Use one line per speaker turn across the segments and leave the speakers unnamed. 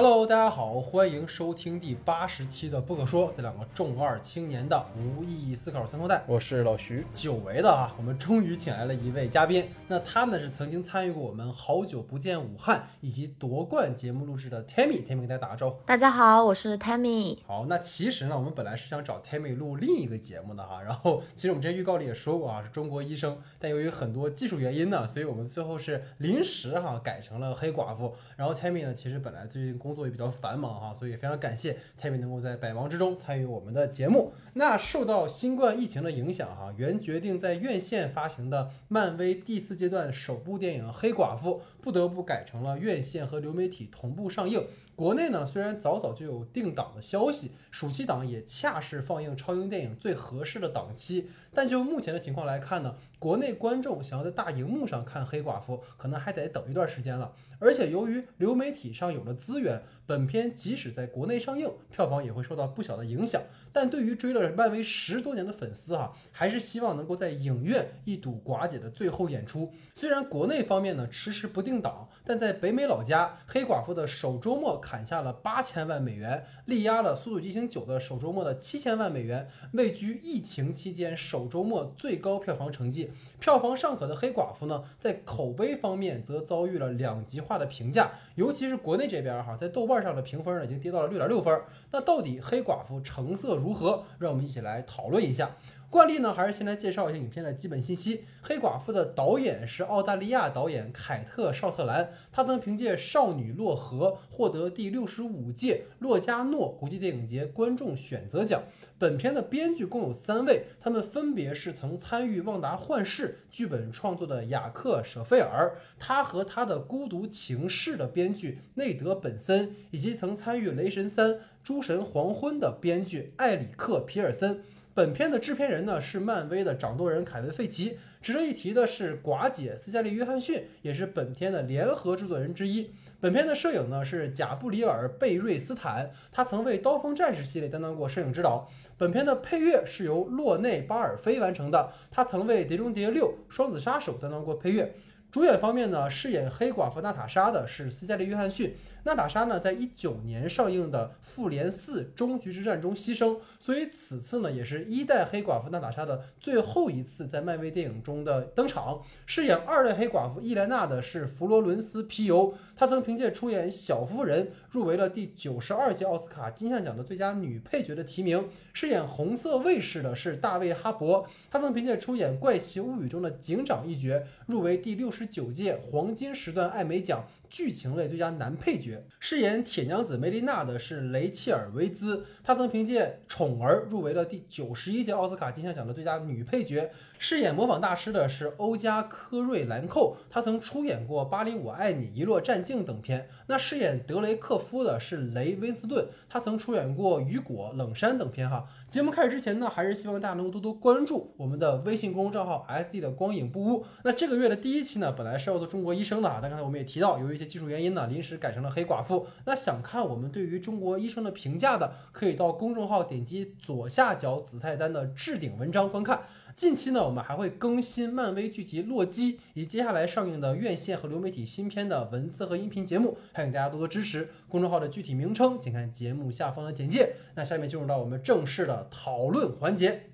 Hello，大家好，欢迎收听第八十期的不可说，这两个重二青年的无意义思考三头带。
我是老徐，
久违的啊，我们终于请来了一位嘉宾。那他呢是曾经参与过我们好久不见武汉以及夺冠节目录制的 Tammy。Tammy 给大家打个招呼。
大家好，我是 Tammy。
好，那其实呢，我们本来是想找 Tammy 录另一个节目的哈。然后其实我们之前预告里也说过啊，是中国医生，但由于很多技术原因呢，所以我们最后是临时哈改成了黑寡妇。然后 Tammy 呢，其实本来最近工工作也比较繁忙哈，所以非常感谢 Tammy 能够在百忙之中参与我们的节目。那受到新冠疫情的影响哈，原决定在院线发行的漫威第四阶段首部电影《黑寡妇》不得不改成了院线和流媒体同步上映。国内呢，虽然早早就有定档的消息，暑期档也恰是放映超英电影最合适的档期，但就目前的情况来看呢，国内观众想要在大荧幕上看《黑寡妇》，可能还得等一段时间了。而且由于流媒体上有了资源，本片即使在国内上映，票房也会受到不小的影响。但对于追了漫威十多年的粉丝哈，还是希望能够在影院一睹寡姐的最后演出。虽然国内方面呢迟迟不定档，但在北美老家，黑寡妇的首周末砍下了八千万美元，力压了《速度激情九》的首周末的七千万美元，位居疫情期间首周末最高票房成绩。票房尚可的黑寡妇呢，在口碑方面则遭遇了两极化的评价，尤其是国内这边哈，在豆瓣上的评分呢已经跌到了六点六分。那到底黑寡妇成色如何？让我们一起来讨论一下。惯例呢，还是先来介绍一下影片的基本信息。黑寡妇的导演是澳大利亚导演凯特·绍特兰，他曾凭借《少女洛河》获得第六十五届洛迦诺国际电影节观众选择奖。本片的编剧共有三位，他们分别是曾参与《旺达幻视》剧本创作的雅克·舍费尔，他和他的《孤独情事》的编剧内德·本森，以及曾参与《雷神三：诸神黄昏》的编剧艾里克·皮尔森。本片的制片人呢是漫威的掌舵人凯文·费奇。值得一提的是，寡姐斯嘉丽·约翰逊也是本片的联合制作人之一。本片的摄影呢是贾布里尔·贝瑞斯坦，他曾为《刀锋战士》系列担当过摄影指导。本片的配乐是由洛内·巴尔菲完成的，他曾为《碟中谍六：双子杀手》担当过配乐。主演方面呢，饰演黑寡妇娜塔莎的是斯嘉丽·约翰逊。娜塔莎呢，在一九年上映的《复联四：终局之战》中牺牲，所以此次呢，也是一代黑寡妇娜塔莎的最后一次在漫威电影中的登场。饰演二代黑寡妇伊莲娜的是弗罗伦斯·皮尤，她曾凭借出演《小妇人》入围了第九十二届奥斯卡金像奖的最佳女配角的提名。饰演红色卫士的是大卫·哈勃，他曾凭借出演《怪奇物语》中的警长一角入围第六十九届黄金时段艾美奖。剧情类最佳男配角，饰演铁娘子梅琳娜的是雷切尔·维兹，她曾凭借《宠儿》入围了第九十一届奥斯卡金像奖的最佳女配角。饰演模仿大师的是欧加科瑞兰寇，他曾出演过《巴黎我爱你》《一落战境》等片。那饰演德雷克夫的是雷温斯顿，他曾出演过《雨果》《冷山》等片。哈，节目开始之前呢，还是希望大家能够多多关注我们的微信公众账号 SD 的光影不污。那这个月的第一期呢，本来是要做中国医生的啊，但刚才我们也提到，由于一些技术原因呢，临时改成了黑寡妇。那想看我们对于中国医生的评价的，可以到公众号点击左下角子菜单的置顶文章观看。近期呢，我们还会更新漫威剧集《洛基》以及接下来上映的院线和流媒体新片的文字和音频节目，欢迎大家多多支持。公众号的具体名称，请看节目下方的简介。那下面进入到我们正式的讨论环节。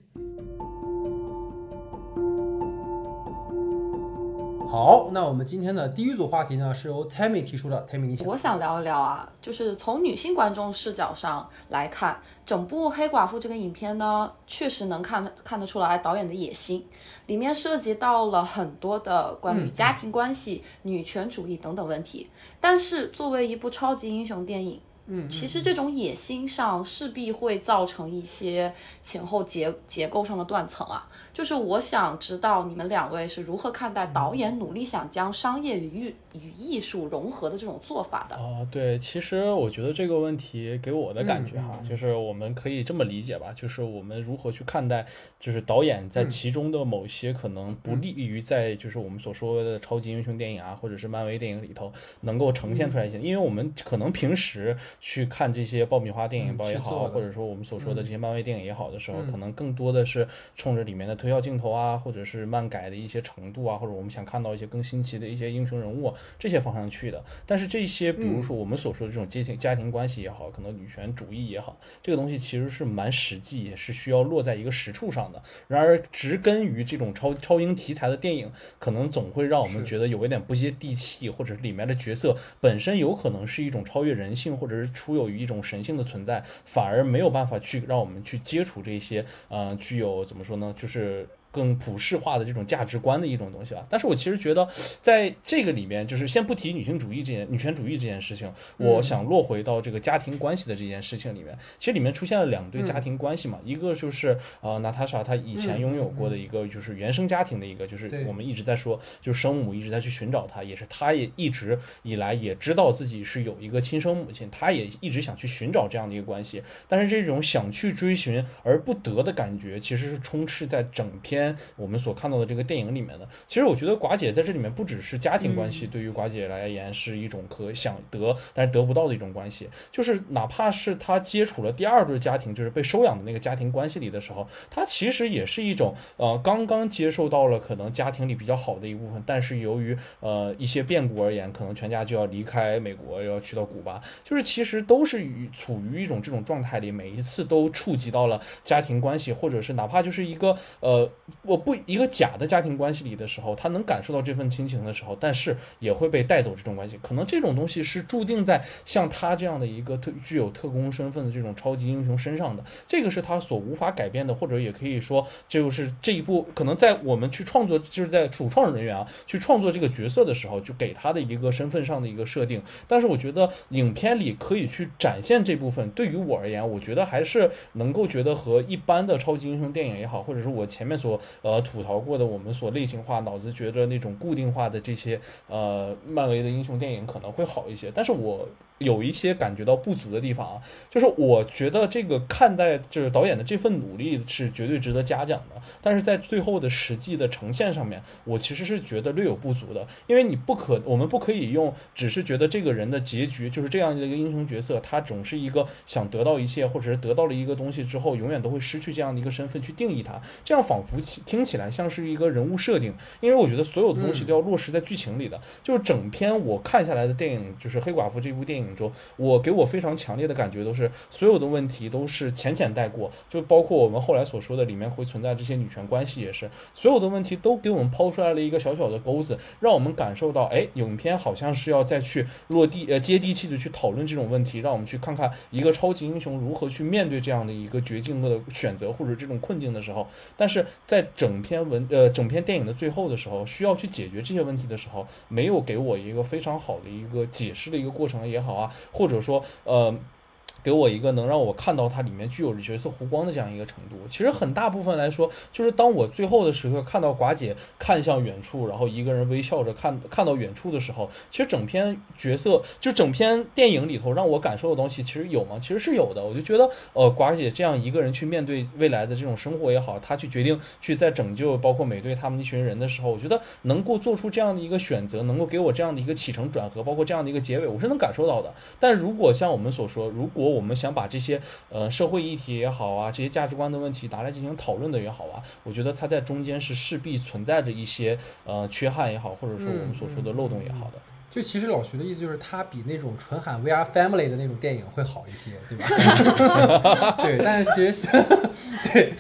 好，那我们今天的第一组话题呢，是由 Tammy 提出的。Tammy，你想。
我想聊一聊啊，就是从女性观众视角上来看，整部《黑寡妇》这个影片呢，确实能看看得出来导演的野心，里面涉及到了很多的关于家庭关系、女权主义等等问题。但是作为一部超级英雄电影，
嗯，
其实这种野心上势必会造成一些前后结结构上的断层啊。就是我想知道你们两位是如何看待导演努力想将商业与艺与艺术融合的这种做法的？
啊，对，其实我觉得这个问题给我的感觉哈，就是我们可以这么理解吧，就是我们如何去看待，就是导演在其中的某些可能不利于在就是我们所说的超级英雄电影啊，或者是漫威电影里头能够呈现出来一些，因为我们可能平时去看这些爆米花电影
嗯
包也好，或者说我们所说的这些漫威电影也好的时候，
嗯。
可能更多的是冲着里面的特效镜头啊，或者是漫改的一些程度啊，或者我们想看到一些更新奇的一些英雄人物啊这些方向去的。但是这些，比如说我们所说的这种家庭家庭关系也好，可能女权主义也好，这个东西其实是蛮实际，也是需要落在一个实处上的。然而，植根于这种超超英题材的电影，可能总会让我们觉得有一点不接地气，或者是里面的角色本身有可能是一种超越人性，或者是出有于一种神性的存在，反而没有办法去让我们去接触这些呃具有怎么说呢，就是。更普世化的这种价值观的一种东西吧，但是我其实觉得，在这个里面，就是先不提女性主义这件女权主义这件事情，我想落回到这个家庭关系的这件事情里面。其实里面出现了两对家庭关系嘛，一个就是呃娜塔莎她以前拥有过的一个就是原生家庭的一个，就是我们一直在说，就是生母一直在去寻找她，也是她也一直以来也知道自己是有一个亲生母亲，她也一直想去寻找这样的一个关系，但是这种想去追寻而不得的感觉，其实是充斥在整篇我们所看到的这个电影里面的。其实我觉得寡姐在这里面不只是家庭关系，对于寡姐来言是一种可想得但是得不到的一种关系，就是哪怕是她接触了第二对家庭，就是被收养的那个家庭关系里的时候，她其实也是一种呃刚刚接受到了可能家庭里比较好的一部分，但是由于呃一些变故而言，可能全家就要离开美国，要去到古巴，就是其实都是与处于一种这种状态里，每一次都触及到了家庭关系，或者是哪怕就是一个呃我不一个假的家庭关系里的时候，他能感受到这份亲情的时候，但是也会被带走这种关系。可能这种东西是注定在像他这样的一个特具有特工身份的这种超级英雄身上的，这个是他所无法改变的，或者也可以说，就是这一部可能在我们去创作，就是在主创人员啊去创作这个角色的时候，就给他的一个身份上的一个设定。但是我觉得影片里可以去展现这部分，对于我而言，我觉得还是能够觉得和一般的超级英雄电影也好，或者是我前面所呃吐槽过的我们所类型化、脑子觉得那种固定化的这些呃漫威的英雄电影可能会好一些。但是我有一些感觉到不足的地方啊，就是我觉得这个看待就是导演的这份努力是绝对值得嘉奖的，但是在最后的实际的呈现上面，我其实是觉得略有不足的，因为你不可，我们不可以用只是觉得这个人的结局就是这样的一个英雄角色，他总是一个想得到一切，或者是得到了一个东西之后，永远都会失去这样的一个身份去定义他，这样仿佛起听起来像是一个人物设定，因为我觉得所有的东西都要落实在剧情里的，就是整篇我看下来的电影，就是黑寡妇这部电影中，我给我非常强烈的感觉都是所有的问题都是浅浅带过，就包括我们后来所说的里面会存在这些女权关系也是，所有的问题都给我们抛出来了一个小小的钩子，让我们感受到，哎，影片好像是要再去落地呃接地气的去讨论这种问题，让我们去看看一个超级英雄如何去面对这样的一个绝境的选择或者这种困境的时候，但是在整篇文呃整篇电影的最后的时候，需要去解决这些问题的时候，没有给我一个非常好的一个解释的一个过程也好啊，或者说呃。给我一个能让我看到它里面具有角色弧光的这样一个程度。其实很大部分来说，就是当我最后的时刻看到寡姐看向远处，然后一个人微笑着看看到远处的时候，其实整篇角色就整篇电影里头让我感受的东西，其实有吗？其实是有的。我就觉得，呃，寡姐这样一个人去面对未来的这种生活也好，她去决定去在拯救包括美队他们一群人的时候，我觉得能够做出这样的一个选择，能够给我这样的一个起承转合，包括这样的一个结尾，我是能感受到的。但如果像我们所说，如果我们想把这些呃社会议题也好啊，这些价值观的问题拿来进行讨论的也好啊，我觉得它在中间是势必存在着一些呃缺憾也好，或者说我们所说的漏洞也好的。
就其实老徐的意思就是，他比那种纯喊 “We are family” 的那种电影会好一些，对吧？对，但是其实 对，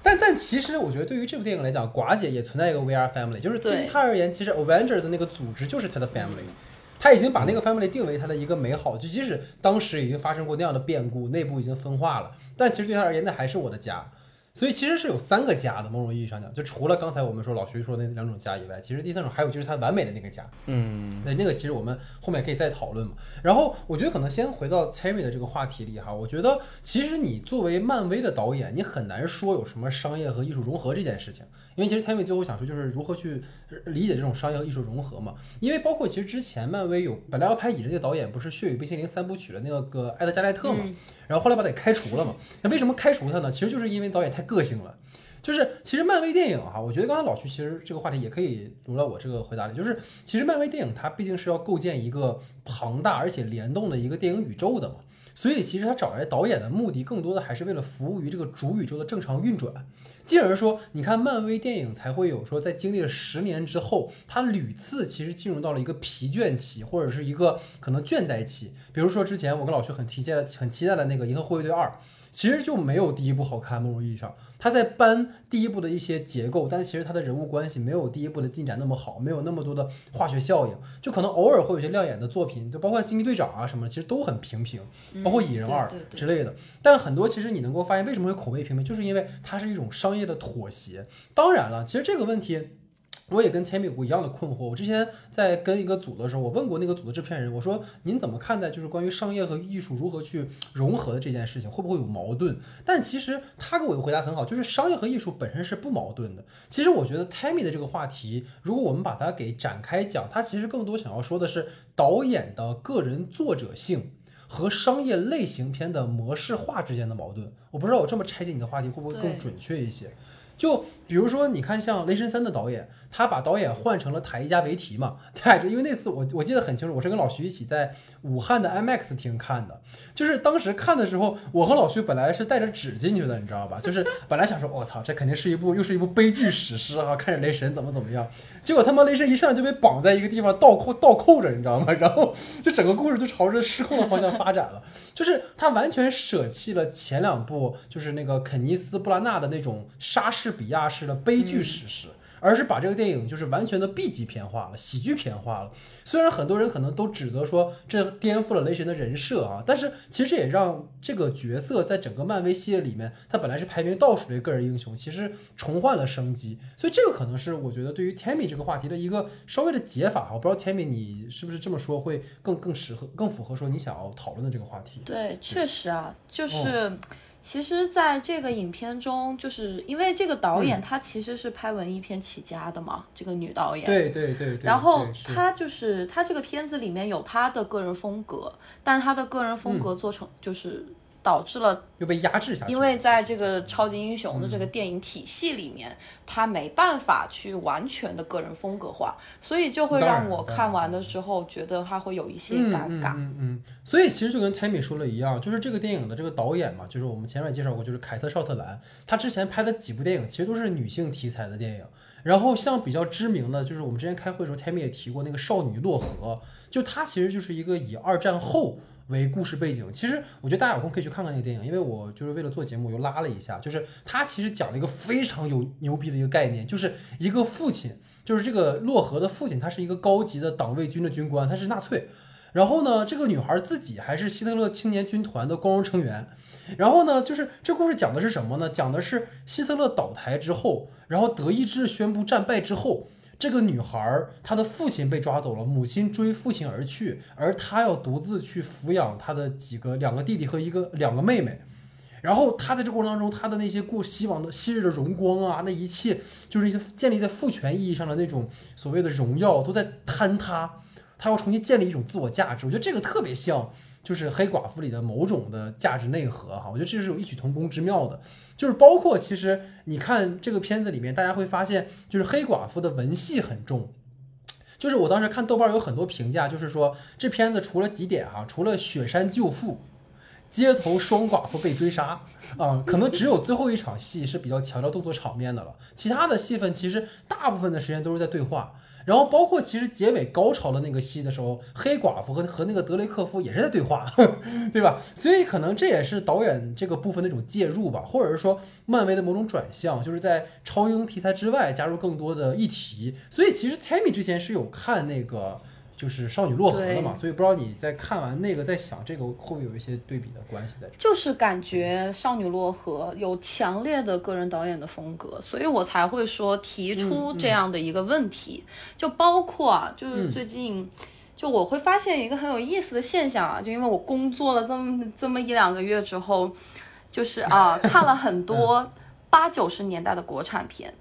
但但其实我觉得对于这部电影来讲，寡姐也存在一个 “We are family”，就是对他而言，其实 Avengers 那个组织就是他的 family。他已经把那个 family 定为他的一个美好，就即使当时已经发生过那样的变故，内部已经分化了，但其实对他而言，那还是我的家。所以其实是有三个家的，某种意义上讲，就除了刚才我们说老徐说的那两种家以外，其实第三种还有就是他完美的那个家。
嗯
对，那个其实我们后面可以再讨论嘛。然后我觉得可能先回到 Terry 的这个话题里哈，我觉得其实你作为漫威的导演，你很难说有什么商业和艺术融合这件事情，因为其实 Terry 最后想说就是如何去理解这种商业和艺术融合嘛。因为包括其实之前漫威有本来要拍蚁人的导演不是《血与冰淇淋》三部曲的那个个艾德加莱特嘛，然后后来把他给开除了嘛。那为什么开除他呢？其实就是因为导演太个性了。就是其实漫威电影哈，我觉得刚才老徐其实这个话题也可以融到我这个回答里，就是其实漫威电影它毕竟是要构建一个庞大而且联动的一个电影宇宙的嘛。所以其实他找来导演的目的更多的还是为了服务于这个主宇宙的正常运转。进而说，你看漫威电影才会有说，在经历了十年之后，它屡次其实进入到了一个疲倦期，或者是一个可能倦怠期。比如说之前我跟老徐很提荐、很期待的那个《银河护卫队二》。其实就没有第一部好看，某种意义上，他在搬第一部的一些结构，但其实他的人物关系没有第一部的进展那么好，没有那么多的化学效应，就可能偶尔会有些亮眼的作品，就包括惊奇队长啊什么的，其实都很平平，包括蚁人二之类的。但很多其实你能够发现，为什么会口碑平平，就是因为它是一种商业的妥协。当然了，其实这个问题。我也跟千米谷一样的困惑。我之前在跟一个组的时候，我问过那个组的制片人，我说您怎么看待就是关于商业和艺术如何去融合的这件事情，会不会有矛盾？但其实他给我的回答很好，就是商业和艺术本身是不矛盾的。其实我觉得 Tammy 的这个话题，如果我们把它给展开讲，它其实更多想要说的是导演的个人作者性和商业类型片的模式化之间的矛盾。我不知道我这么拆解你的话题会不会更准确一些？就比如说，你看像《雷神三》的导演，他把导演换成了塔伊加维提嘛，带着，因为那次我我记得很清楚，我是跟老徐一起在武汉的 IMAX 厅看的，就是当时看的时候，我和老徐本来是带着纸进去的，你知道吧？就是本来想说，我操，这肯定是一部又是一部悲剧史诗啊，看着雷神怎么怎么样，结果他妈雷神一上来就被绑在一个地方倒扣 倒扣着，你知道吗？然后就整个故事就朝着失控的方向发展了，就是他完全舍弃了前两部，就是那个肯尼斯布拉纳的那种莎士比亚式的悲。剧史诗，而是把这个电影就是完全的 B 级片化了，喜剧片化了。虽然很多人可能都指责说这颠覆了雷神的人设啊，但是其实这也让这个角色在整个漫威系列里面，他本来是排名倒数的个人英雄，其实重焕了生机。所以这个可能是我觉得对于 Tammy 这个话题的一个稍微的解法。我不知道 Tammy 你是不是这么说会更更适合、更符合说你想要讨论的这个话题？
对，确实啊，就是。其实，在这个影片中，就是因为这个导演他其实是拍文艺片起家的嘛，这个女导演。
对对对。
然后她就是她这个片子里面有她的个人风格，但她的个人风格做成就是。导致了
又被压制下
去，因为在这个超级英雄的这个电影体系里面，他没办法去完全的个人风格化，所以就会让我看完的时候觉得他会有一些尴尬。
嗯嗯。所以其实就跟 Tammy 说的一样，就是这个电影的这个导演嘛，就是我们前面介绍过，就是凯特·绍特兰，他之前拍的几部电影其实都是女性题材的电影。然后像比较知名的就是我们之前开会的时候，Tammy 也提过那个《少女洛河》，就它其实就是一个以二战后。为故事背景，其实我觉得大家有空可以去看看那个电影，因为我就是为了做节目又拉了一下，就是他其实讲了一个非常有牛逼的一个概念，就是一个父亲，就是这个洛河的父亲，他是一个高级的党卫军的军官，他是纳粹，然后呢，这个女孩自己还是希特勒青年军团的光荣成员，然后呢，就是这故事讲的是什么呢？讲的是希特勒倒台之后，然后德意志宣布战败之后。这个女孩，她的父亲被抓走了，母亲追父亲而去，而她要独自去抚养她的几个两个弟弟和一个两个妹妹。然后她在这过程当中，她的那些过希望的昔日的荣光啊，那一切就是一些建立在父权意义上的那种所谓的荣耀都在坍塌。她要重新建立一种自我价值，我觉得这个特别像就是黑寡妇里的某种的价值内核哈，我觉得这是有异曲同工之妙的。就是包括，其实你看这个片子里面，大家会发现，就是黑寡妇的文戏很重。就是我当时看豆瓣有很多评价，就是说这片子除了几点哈，除了雪山救父、街头双寡妇被追杀啊，可能只有最后一场戏是比较强调动作场面的了，其他的戏份其实大部分的时间都是在对话。然后包括其实结尾高潮的那个戏的时候，黑寡妇和和那个德雷克夫也是在对话，对吧？所以可能这也是导演这个部分那种介入吧，或者是说漫威的某种转向，就是在超英题材之外加入更多的议题。所以其实 Tammy 之前是有看那个。就是少女落河了嘛，所以不知道你在看完那个，在想这个会不会有一些对比的关系在？
就是感觉少女落河有强烈的个人导演的风格，所以我才会说提出这样的一个问题。就包括啊，就是最近，就我会发现一个很有意思的现象啊，就因为我工作了这么这么一两个月之后，就是啊，看了很多八九十年代的国产片。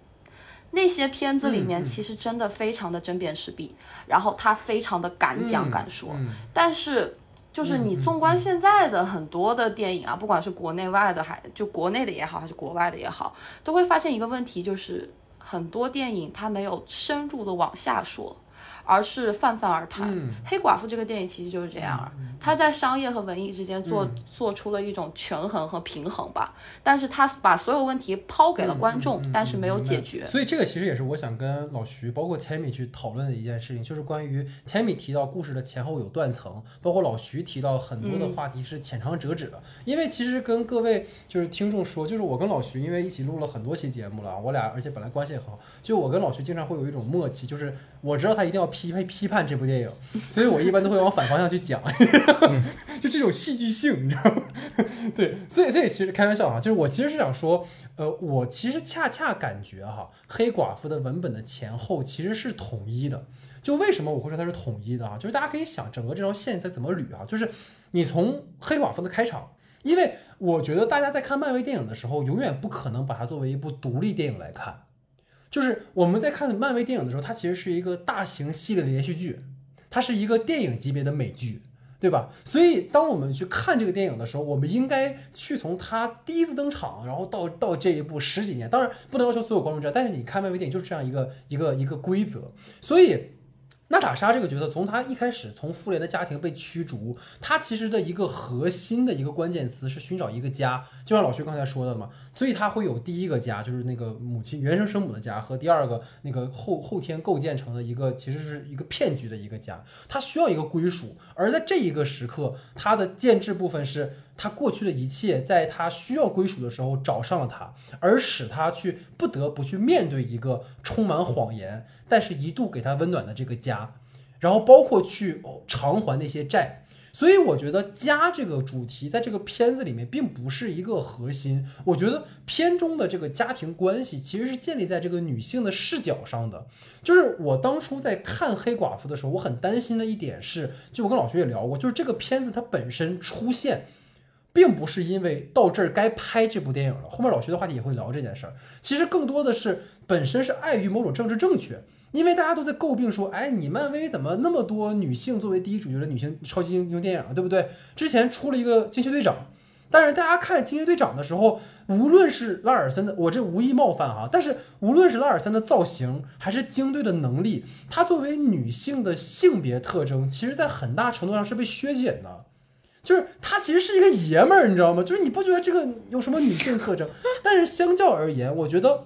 那些片子里面其实真的非常的针砭时弊，然后他非常的敢讲敢说。但是就是你纵观现在的很多的电影啊，不管是国内外的，还就国内的也好，还是国外的也好，都会发现一个问题，就是很多电影它没有深入的往下说，而是泛泛而谈。
嗯
黑寡妇这个电影其实就是这样啊，它在商业和文艺之间做、
嗯
做出了一种权衡和平衡吧，但是它把所有问题抛给了观众，但是没有解决。
所以这个其实也是我想跟老徐，包括 Tammy 去讨论的一件事情，就是关于 Tammy 提到故事的前后有断层，包括老徐提到很多的话题是浅尝辄止的。因为其实跟各位就是听众说，就是我跟老徐因为一起录了很多期节目了，我俩而且本来关系也很好，就我跟老徐经常会有一种默契，就是我知道他一定要批判批判这部电影，所以我一般都会往反方向去讲，就这种戏剧性，你知道吗？对，所以所以其实开玩笑啊，就是我其实是想说。呃，我其实恰恰感觉哈，黑寡妇的文本的前后其实是统一的。就为什么我会说它是统一的啊？就是大家可以想整个这条线在怎么捋啊？就是你从黑寡妇的开场，因为我觉得大家在看漫威电影的时候，永远不可能把它作为一部独立电影来看。就是我们在看漫威电影的时候，它其实是一个大型系列的连续剧，它是一个电影级别的美剧。对吧？所以当我们去看这个电影的时候，我们应该去从它第一次登场，然后到到这一步十几年。当然不能要求所有观众这样，但是你看漫威电影就是这样一个一个一个规则。所以娜塔莎这个角色，从她一开始从复联的家庭被驱逐，她其实的一个核心的一个关键词是寻找一个家，就像老徐刚才说的嘛。所以她会有第一个家，就是那个母亲原生生母的家，和第二个那个后后天构建成的一个其实是一个骗局的一个家。她需要一个归属，而在这一个时刻，她的建制部分是。他过去的一切，在他需要归属的时候找上了他，而使他去不得不去面对一个充满谎言，但是一度给他温暖的这个家，然后包括去偿还那些债。所以我觉得家这个主题在这个片子里面并不是一个核心。我觉得片中的这个家庭关系其实是建立在这个女性的视角上的。就是我当初在看黑寡妇的时候，我很担心的一点是，就我跟老徐也聊过，就是这个片子它本身出现。并不是因为到这儿该拍这部电影了，后面老徐的话题也会聊这件事儿。其实更多的是本身是碍于某种政治正确，因为大家都在诟病说，哎，你漫威怎么那么多女性作为第一主角的女性超级英雄电影啊，对不对？之前出了一个惊奇队长，但是大家看惊奇队长的时候，无论是拉尔森的，我这无意冒犯哈，但是无论是拉尔森的造型，还是惊队的能力，她作为女性的性别特征，其实在很大程度上是被削减的。就是他其实是一个爷们儿，你知道吗？就是你不觉得这个有什么女性特征？但是相较而言，我觉得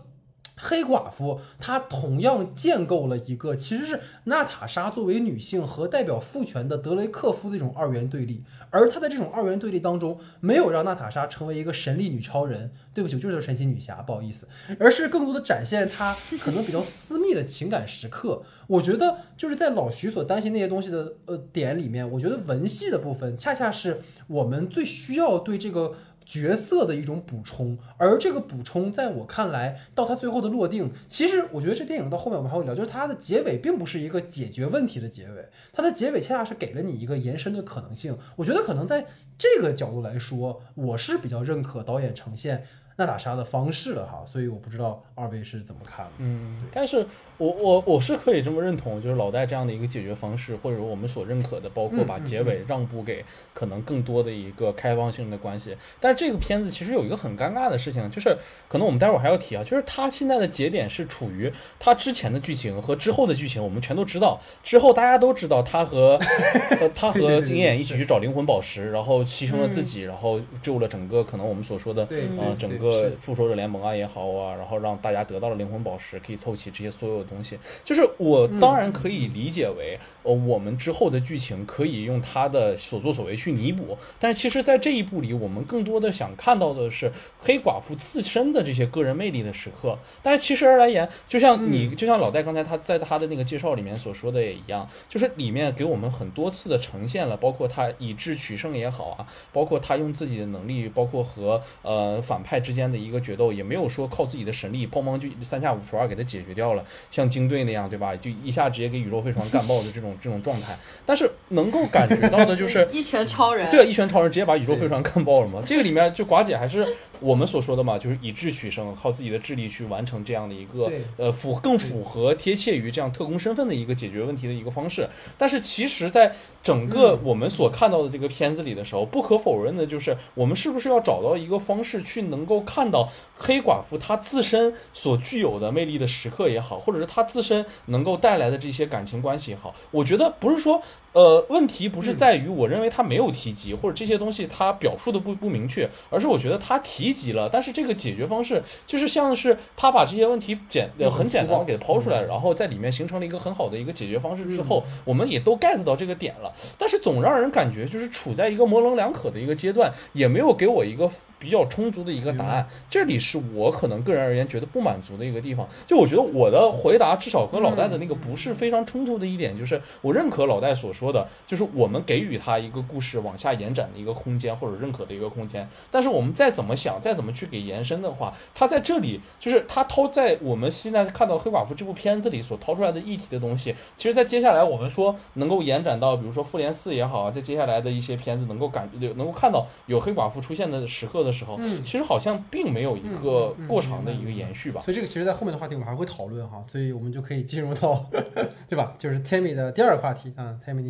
黑寡妇她同样建构了一个其实是娜塔莎作为女性和代表父权的德雷克夫的一种二元对立，而她在这种二元对立当中，没有让娜塔莎成为一个神力女超人，对不起，我就是神奇女侠，不好意思，而是更多的展现她可能比较私密的情感时刻。我觉得就是在老徐所担心那些东西的呃点里面，我觉得文戏的部分恰恰是我们最需要对这个角色的一种补充，而这个补充在我看来，到它最后的落定，其实我觉得这电影到后面我们还会聊，就是它的结尾并不是一个解决问题的结尾，它的结尾恰恰是给了你一个延伸的可能性。我觉得可能在这个角度来说，我是比较认可导演呈现娜塔莎的方式了哈，所以我不知道二位是怎么看的。
嗯，但是我我我是可以这么认同，就是老戴这样的一个解决方式，或者说我们所认可的，包括把结尾让步给可能更多的一个开放性的关系。但是这个片子其实有一个很尴尬的事情，就是可能我们待会儿还要提啊，就是他现在的节点是处于他之前的剧情和之后的剧情，我们全都知道。之后大家都知道他和呃 他和金眼一起去找灵魂宝石，然后牺牲了自己，然后救了整个可能我们所说的
对
呃，整个
是
复仇者联盟啊也好啊，然后让大家得到了灵魂宝石，可以凑齐这些所有的东西。就是我当然可以理解为，呃，我们之后的剧情可以用他的所作所为去弥补，但是其实，在这一部里，我们更多的想看到的是黑寡妇自身的这些个人魅力的时刻。但是其实而来言，就像你，就像老戴刚才他在他的那个介绍里面所说的也一样，就是里面给我们很多次的呈现了，包括他以智取胜也好啊，包括他用自己的能力，包括和呃反派之间的一个决斗，也没有说靠自己的神力砰砰就三下五除二给他解决掉了，像精队那样，对吧？就一下直接给宇宙飞船干爆的这种这种状态。但是能够感觉到的就是
一拳超人，
对，一拳超人直接把宇宙飞船干爆了嘛？这个里面就寡姐还是我们所说的嘛，就是以智取胜，靠自己的智力去完成这样的一个呃符更符合贴切于这样特工身份的一个解决问题的一个方式。但是其实，在整个
嗯
我们所看到的这个片子里的时候，不可否认的就是，我们是不是要找到一个方式去能够看到黑寡妇她自身所具有的魅力的时刻也好，或者是她自身能够带来的这些感情关系也好，我觉得不是说。呃，问题不是在于我认为他没有提及，或者这些东西他表述的不不明确，而是我觉得他提及了，但是这个解决方式就是像是他把这些问题简呃很简单的给抛出来，然后在里面形成了一个很好的一个解决方式之后，我们也都 get 到这个点了，但是总让人感觉就是处在一个模棱两可的一个阶段，也没有给我一个比较充足的一个答案，这里是我可能个人而言觉得不满足的一个地方。就我觉得我的回答至少跟老戴的那个不是非常冲突的一点，就是我认可老戴所说的，就是我们给予他一个故事往下延展的一个空间，或者认可的一个空间。但是我们再怎么想，再怎么去给延伸的话，他在这里就是他掏在我们现在看到黑寡妇这部片子里所掏出来的议题的东西，其实，在接下来我们说能够延展到，比如说复联四也好啊，在接下来的一些片子能够感能够看到有黑寡妇出现的时刻的时候，
嗯
其实好像并没有一个过长的一个延续吧。
所以这个其实，在后面的话题我们还会讨论哈，所以我们就可以进入到，对吧？就是 Tammy 的第二个话题啊，Tammy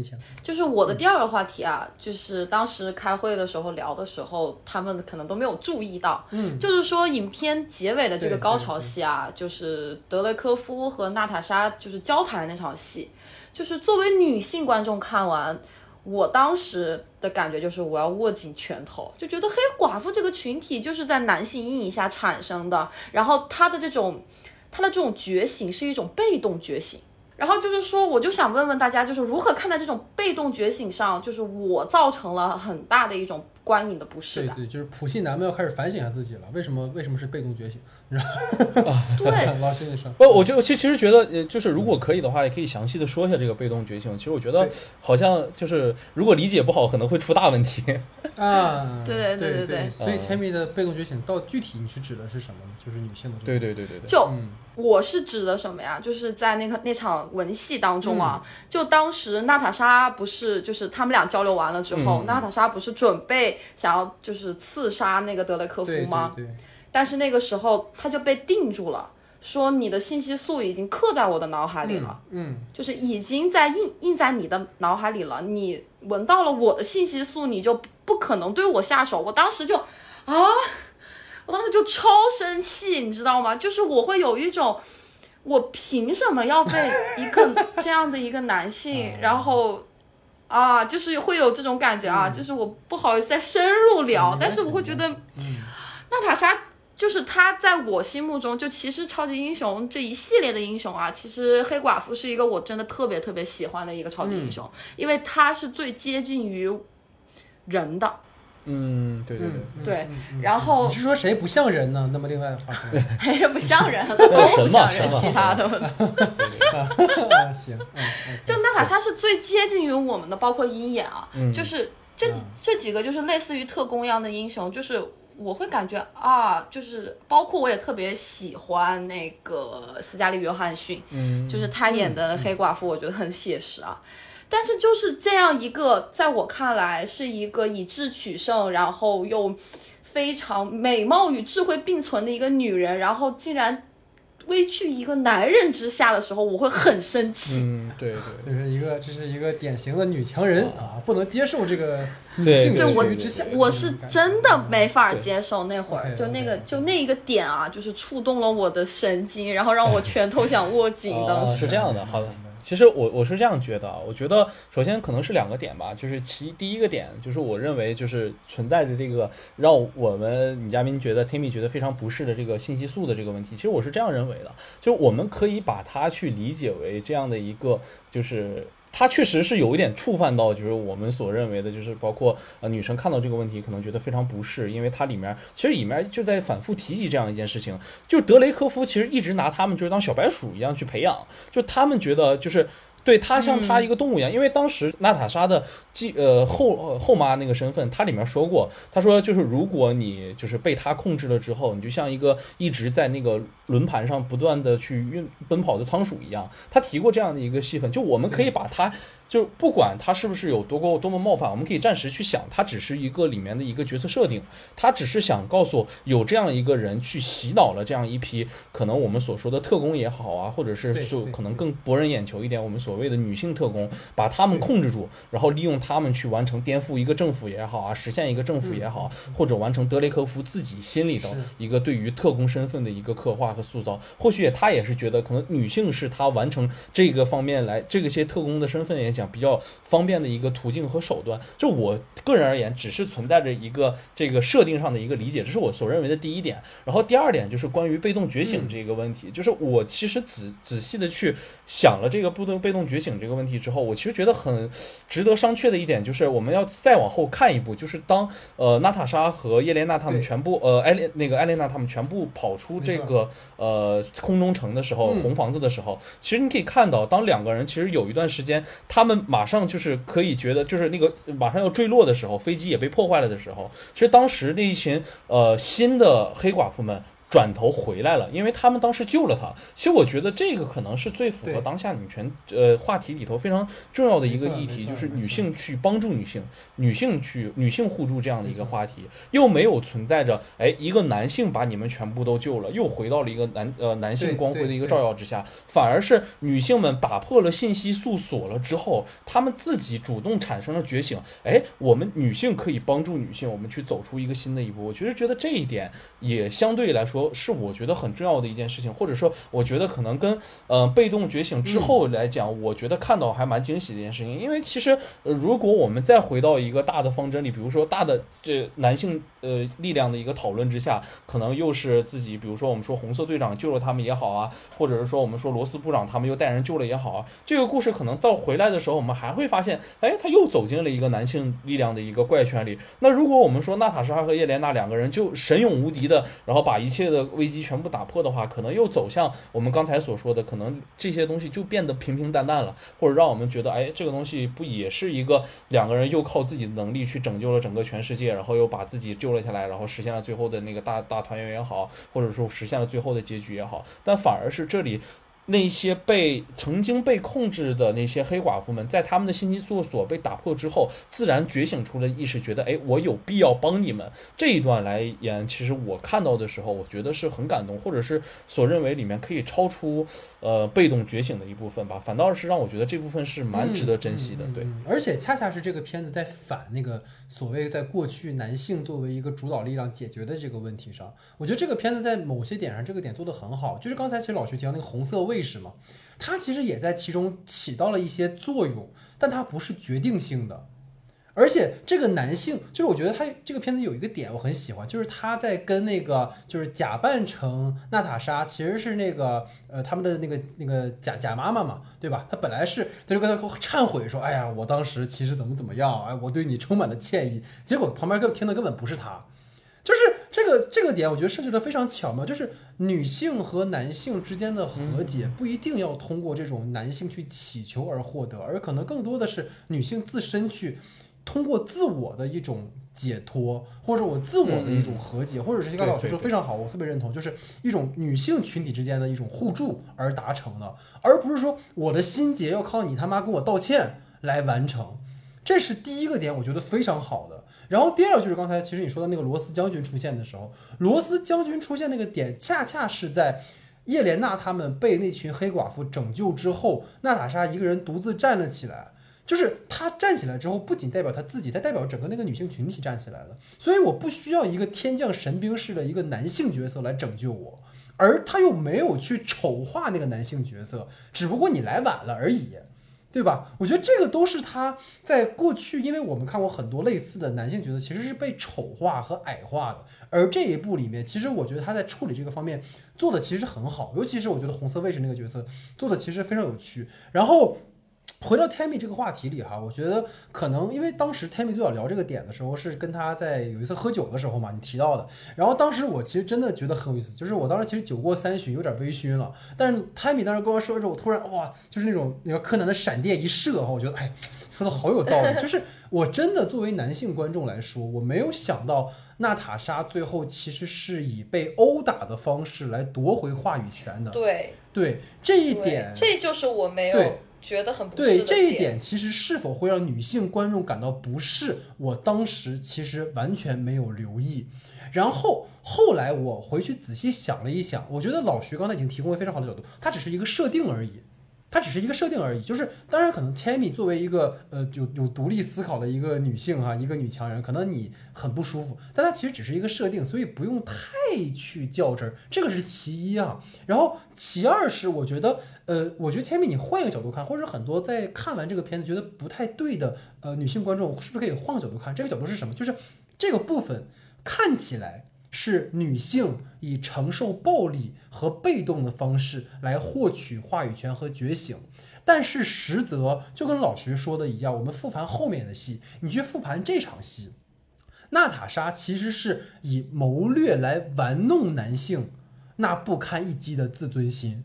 就是我的第二个话题啊，就是当时开会的时候聊的时候，他们可能都没有注意到，
嗯，
就是说影片结尾的这个高潮戏啊，就是德雷科夫和娜塔莎就是交谈那场戏，就是作为女性观众看完。我当时的感觉就是我要握紧拳头，就觉得黑寡妇这个群体就是在男性阴影下产生的，然后她的这种，她的这种觉醒是一种被动觉醒。然后就是说，我就想问问大家，就是如何看待这种被动觉醒上，就是我造成了很大的一种观影的不适感。
对对，就是普信男们要开始反省一下自己了，为什么为什么是被动觉醒？
对，
老师你说。
不，我就其其实觉得，呃，就是如果可以的话，也可以详细的说一下这个被动觉醒。其实我觉得好像就是如果理解不好，可能会出大问题。
啊，
对对
对
对对对
所以
嗯
Tammy 的被动觉醒到具体你是指的是什么呢？就是女性的这个。
对对对对对，
就
嗯，
我是指的什么呀？就是在那个那场文戏当中啊，就当时娜塔莎不是就是他们俩交流完了之后，
嗯
娜塔莎不是准备想要就是刺杀那个德雷科夫
对
吗？
对对，
但是那个时候他就被定住了。说你的信息素已经刻在我的脑海里了，
嗯，
就是已经在印印在你的脑海里了。你闻到了我的信息素，你就不可能对我下手。我当时就啊，我当时就超生气，你知道吗？就是我会有一种，我凭什么要被一个这样的一个男性，然后啊，就是会有这种感觉啊，就是我不好意思再深入聊，但是我会觉得，娜塔莎。就是她在我心目中，就其实超级英雄这一系列的英雄啊，其实黑寡妇是一个我真的特别特别喜欢的一个超级英雄，因为她是最接近于人的。
嗯，对对对。
嗯
对然后
你是说谁不像人呢？那么另外话说，
也不像人，都不像人，其他的。
啊行，嗯嗯
就娜塔莎是最接近于我们的，包括鹰眼啊，
嗯
就是这几这几个就是类似于特工一样的英雄，就是我会感觉啊，就是包括我也特别喜欢那个斯嘉丽·约翰逊，
嗯，
就是她演的黑寡妇，我觉得很写实啊。但是就是这样一个，在我看来是一个以智取胜，然后又非常美貌与智慧并存的一个女人，然后竟然委屈一个男人之下的时候，我会很生气。
嗯，对对对。
这是一个这是一个典型的女强人啊，不能接受这个女
对
性
对我
区之下，
我是真的没法接受那会儿，就那个就那一个点啊，就是触动了我的神经，然后让我拳头想握紧。当
哦，
时
是这样的，好的。其实我我是这样觉得，我觉得首先可能是两个点吧，就是其第一个点就是我认为就是存在着这个让我们女嘉宾觉得 Timmy 觉得非常不适的这个信息素的这个问题，其实我是这样认为的，就我们可以把它去理解为这样的一个就是。它确实是有一点触犯到，就是我们所认为的，就是包括呃女生看到这个问题，可能觉得非常不适，因为它里面其实里面就在反复提及这样一件事情，就德雷科夫其实一直拿他们就是当小白鼠一样去培养，就他们觉得就是对他像他一个动物一样，因为当时娜塔莎的继呃后呃后妈那个身份，她里面说过，她说就是如果你就是被他控制了之后，你就像一个一直在那个轮盘上不断的去运奔跑的仓鼠一样。她提过这样的一个戏份，就我们可以把他。就不管他是不是有多过多么冒犯，我们可以暂时去想，他只是一个里面的一个角色设定，他只是想告诉有这样一个人去洗脑了这样一批可能我们所说的特工也好啊，或者是就可能更博人眼球一点，我们所谓的女性特工，把他们控制住，然后利用他们去完成颠覆一个政府也好啊，实现一个政府也好，或者完成德雷科夫自己心里的一个对于特工身份的一个刻画和塑造。或许他也是觉得可能女性是他完成这个方面来这个些特工的身份也。讲比较方便的一个途径和手段，就我个人而言，只是存在着一个这个设定上的一个理解，这是我所认为的第一点。然后第二点就是关于被动觉醒这个问题，就是我其实仔仔细的去想了这个被动被动觉醒这个问题之后，我其实觉得很值得商榷的一点就是，我们要再往后看一步，就是当呃娜塔莎和叶莲娜他们全部呃艾莲那个艾莲娜他们全部跑出这个呃空中城的时候，红房子的时候，其实你可以看到，当两个人其实有一段时间他。们马上就是可以觉得，就是那个马上要坠落的时候，飞机也被破坏了的时候，其实当时那一群呃新的黑寡妇们。转头回来了，因为他们当时救了他。其实我觉得这个可能是最符合当下女权呃话题里头非常重要的一个议题，就是女性去帮助女性，女性去女性互助这样的一个话题，又没有存在着哎一个男性把你们全部都救了，又回到了一个男呃男性光辉的一个照耀之下，反而是女性们打破了信息素锁了之后，她们自己主动产生了觉醒。哎，我们女性可以帮助女性，我们去走出一个新的一步。我其实觉得这一点也相对来说。是我觉得很重要的一件事情，或者说，我觉得可能跟呃被动觉醒之后来讲，我觉得看到还蛮惊喜的一件事情。因为其实，如果我们再回到一个大的方针里，比如说大的这男性呃力量的一个讨论之下，可能又是自己，比如说我们说红色队长救了他们也好啊，或者是说我们说罗斯部长他们又带人救了也好啊，这个故事可能到回来的时候，我们还会发现，哎，他又走进了一个男性力量的一个怪圈里。那如果我们说娜塔莎和叶莲娜两个人就神勇无敌的，然后把一切。的危机全部打破的话，可能又走向我们刚才所说的，可能这些东西就变得平平淡淡了，或者让我们觉得，哎，这个东西不也是一个两个人又靠自己的能力去拯救了整个全世界，然后又把自己救了下来，然后实现了最后的那个大大团圆也好，或者说实现了最后的结局也好，但反而是这里。那些被曾经被控制的那些黑寡妇们，在他们的信息素锁被打破之后，自然觉醒出了意识，觉得哎，我有必要帮你们。这一段来言，其实我看到的时候，我觉得是很感动，或者是所认为里面可以超出呃被动觉醒的一部分吧。反倒是让我觉得这部分是蛮值得珍惜的。对，
而且恰恰是这个片子在反那个所谓在过去男性作为一个主导力量解决的这个问题上，我觉得这个片子在某些点上这个点做得很好。就是刚才其实老徐提到那个红色卫。为什么？它其实也在其中起到了一些作用，但它不是决定性的。而且这个男性，就是我觉得他这个片子有一个点我很喜欢，就是他在跟那个就是假扮成娜塔莎，其实是那个呃他们的那个那个假假妈妈嘛，对吧？他本来是他就跟他忏悔说，哎呀，我当时其实怎么怎么样，哎，我对你充满了歉意。结果旁边根听的根本不是他。就是这个这个点，我觉得设计的非常巧妙。就是女性和男性之间的和解，不一定要通过这种男性去祈求而获得，而可能更多的是女性自身去通过自我的一种解脱，或者我自我的一种和解，或者是刚才老师说非常好，我特别认同，就是一种女性群体之间的一种互助而达成的，而不是说我的心结要靠你他妈跟我道歉来完成。这是第一个点，我觉得非常好的。然后第二个就是刚才其实你说的那个罗斯将军出现的时候，罗斯将军出现那个点，恰恰是在叶莲娜他们被那群黑寡妇拯救之后，娜塔莎一个人独自站了起来。就是她站起来之后，不仅代表她自己，她代表整个那个女性群体站起来了。所以我不需要一个天降神兵式的一个男性角色来拯救我，而他又没有去丑化那个男性角色，只不过你来晚了而已。对吧？我觉得这个都是他在过去，因为我们看过很多类似的男性角色，其实是被丑化和矮化的。而这一部里面，其实我觉得他在处理这个方面做的其实很好，尤其是我觉得红色卫士那个角色做的其实非常有趣。然后回到 Tammy 这个话题里哈，我觉得可能因为当时 Tammy 最早聊这个点的时候，是跟他在有一次喝酒的时候嘛，你提到的。然后当时我其实真的觉得很有意思，就是我当时其实酒过三巡，有点微醺了。但是 Tammy 当时跟我说的时候，我突然哇，就是那种那个柯南的闪电一射哈，我觉得哎，说的好有道理。就是我真的作为男性观众来说，我没有想到娜塔莎最后其实是以被殴打的方式来夺回话语权的。
对
对，这一点
这就是我没有
对
觉得很不适
对这一点，其实是否会让女性观众感到不适，我当时其实完全没有留意。然后后来我回去仔细想了一想，我觉得老徐刚才已经提供了非常好的角度，它只是一个设定而已。它只是一个设定而已，就是当然可能 Tammy 作为一个呃有有独立思考的一个女性哈，一个女强人，可能你很不舒服，但它其实只是一个设定，所以不用太去较真儿，这个是其一啊。然后其二是我觉得呃，我觉得 Tammy 你换一个角度看，或者很多在看完这个片子觉得不太对的呃女性观众，是不是可以换个角度看？这个角度是什么？就是这个部分看起来是女性以承受暴力和被动的方式来获取话语权和觉醒，但是实则就跟老徐说的一样，我们复盘后面的戏，你去复盘这场戏，娜塔莎其实是以谋略来玩弄男性那不堪一击的自尊心，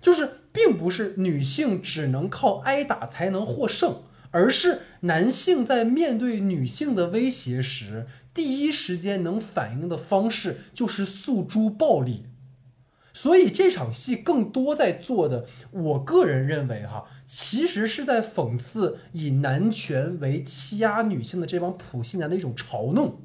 就是并不是女性只能靠挨打才能获胜，而是男性在面对女性的威胁时，第一时间能反应的方式就是诉诸暴力。所以这场戏更多在做的，我个人认为哈，其实是在讽刺以男权为欺压女性的这帮普信男的一种嘲弄。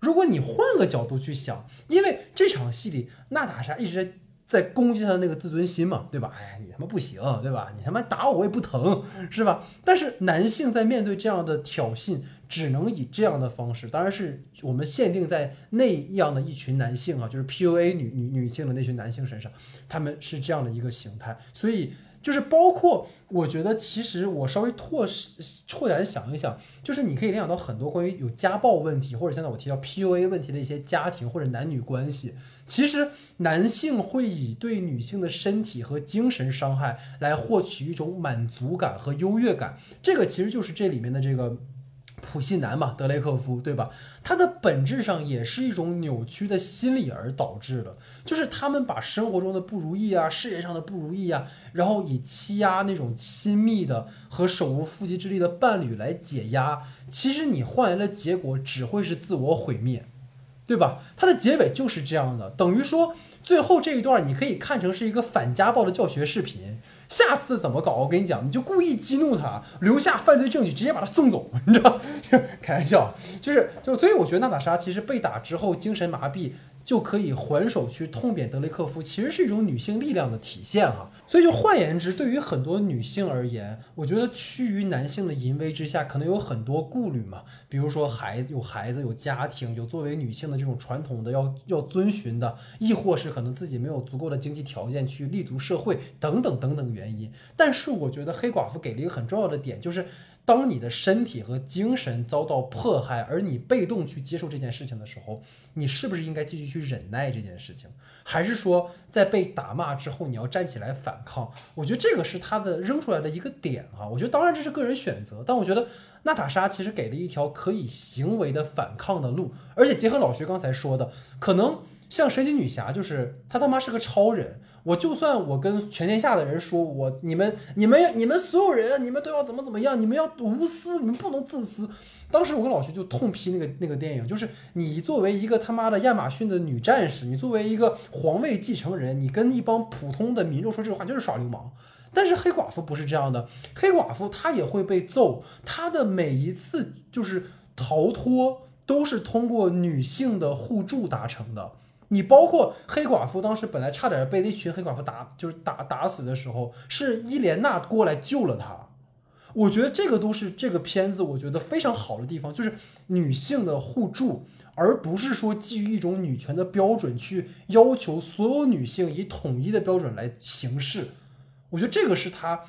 如果你换个角度去想，因为这场戏里娜塔莎一直在在攻击她的那个自尊心嘛，对吧？哎，你他妈不行，对吧？你他妈打我我也不疼，是吧？但是男性在面对这样的挑衅，只能以这样的方式，当然是我们限定在那样的一群男性啊，就是 PUA 女女女性的那群男性身上，他们是这样的一个形态，所以。就是包括，我觉得其实我稍微拓拓展想一想，就是你可以联想到很多关于有家暴问题，或者现在我提到 PUA 问题的一些家庭或者男女关系。其实男性会以对女性的身体和精神伤害来获取一种满足感和优越感，这个其实就是这里面的这个。普信男嘛，德雷克夫，对吧？他的本质上也是一种扭曲的心理而导致的，就是他们把生活中的不如意啊、事业上的不如意啊，然后以欺压那种亲密的和手无缚鸡之力的伴侣来解压。其实你换来的结果只会是自我毁灭，对吧？它的结尾就是这样的，等于说最后这一段你可以看成是一个反家暴的教学视频。下次怎么搞？我跟你讲，你就故意激怒他，留下犯罪证据，直接把他送走，你知道？就开玩笑，就是就所以我觉得娜塔莎其实被打之后精神麻痹。就可以还手去痛扁德雷克夫，其实是一种女性力量的体现哈。所以就换言之，对于很多女性而言，我觉得趋于男性的淫威之下，可能有很多顾虑嘛。比如说孩子有孩子有家庭，有作为女性的这种传统的要要遵循的，亦或是可能自己没有足够的经济条件去立足社会等等等等原因。但是我觉得黑寡妇给了一个很重要的点，就是。当你的身体和精神遭到迫害，而你被动去接受这件事情的时候，你是不是应该继续去忍耐这件事情，还是说在被打骂之后你要站起来反抗？我觉得这个是他的扔出来的一个点啊。我觉得当然这是个人选择，但我觉得娜塔莎其实给了一条可以行为的反抗的路，而且结合老徐刚才说的，可能像神奇女侠，就是她他妈是个超人。我就算我跟全天下的人说，我你们你们你们所有人，你们都要怎么怎么样，你们要无私，你们不能自私。当时我跟老徐就痛批那个那个电影，就是你作为一个他妈的亚马逊的女战士，你作为一个皇位继承人，你跟一帮普通的民众说这个话就是耍流氓。但是黑寡妇不是这样的，黑寡妇她也会被揍，她的每一次就是逃脱都是通过女性的互助达成的。你包括黑寡妇当时本来差点被那群黑寡妇打，就是打打死的时候，是伊莲娜过来救了她。我觉得这个都是这个片子我觉得非常好的地方，就是女性的互助，而不是说基于一种女权的标准去要求所有女性以统一的标准来行事。我觉得这个是她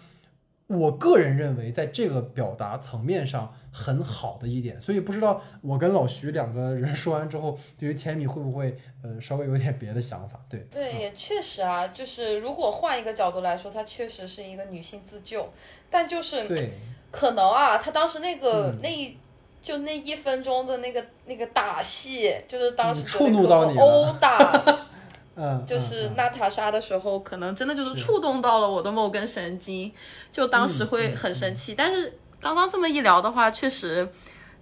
我个人认为在这个表达层面上很好的一点。所以不知道我跟老徐两个人说完之后，对于千米会不会呃稍微有点别的想法？对，
对，也确实啊，就是如果换一个角度来说，它确实是一个女性自救，但就是
对，
可能啊，她当时那个、
嗯
那一就那一分钟的那个那个打戏，就是当时
嗯触怒到你
殴打，
嗯，
就是娜塔莎的时候，可能真的就是
是
触动到了我的某根神经，就当时
嗯
会很生气。但是刚刚这么一聊的话，确实，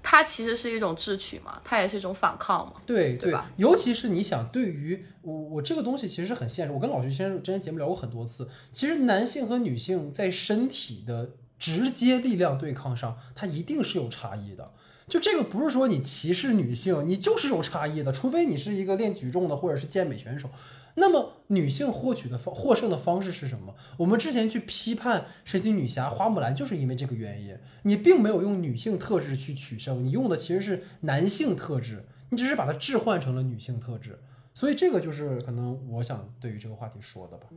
它其实是一种智取嘛，它也是一种反抗嘛。
对
对吧
尤其是你想，对于我我这个东西其实是很现实。我跟老徐先生之前节目聊过很多次，其实男性和女性在身体的直接力量对抗上，它一定是有差异的。就这个不是说你歧视女性，你就是有差异的，除非你是一个练举重的或者是健美选手。那么女性获取的方获胜的方式是什么？我们之前去批判神奇女侠花木兰，就是因为这个原因。你并没有用女性特质去取胜，你用的其实是男性特质，你只是把它置换成了女性特质。所以这个就是可能我想对于这个话题说的吧。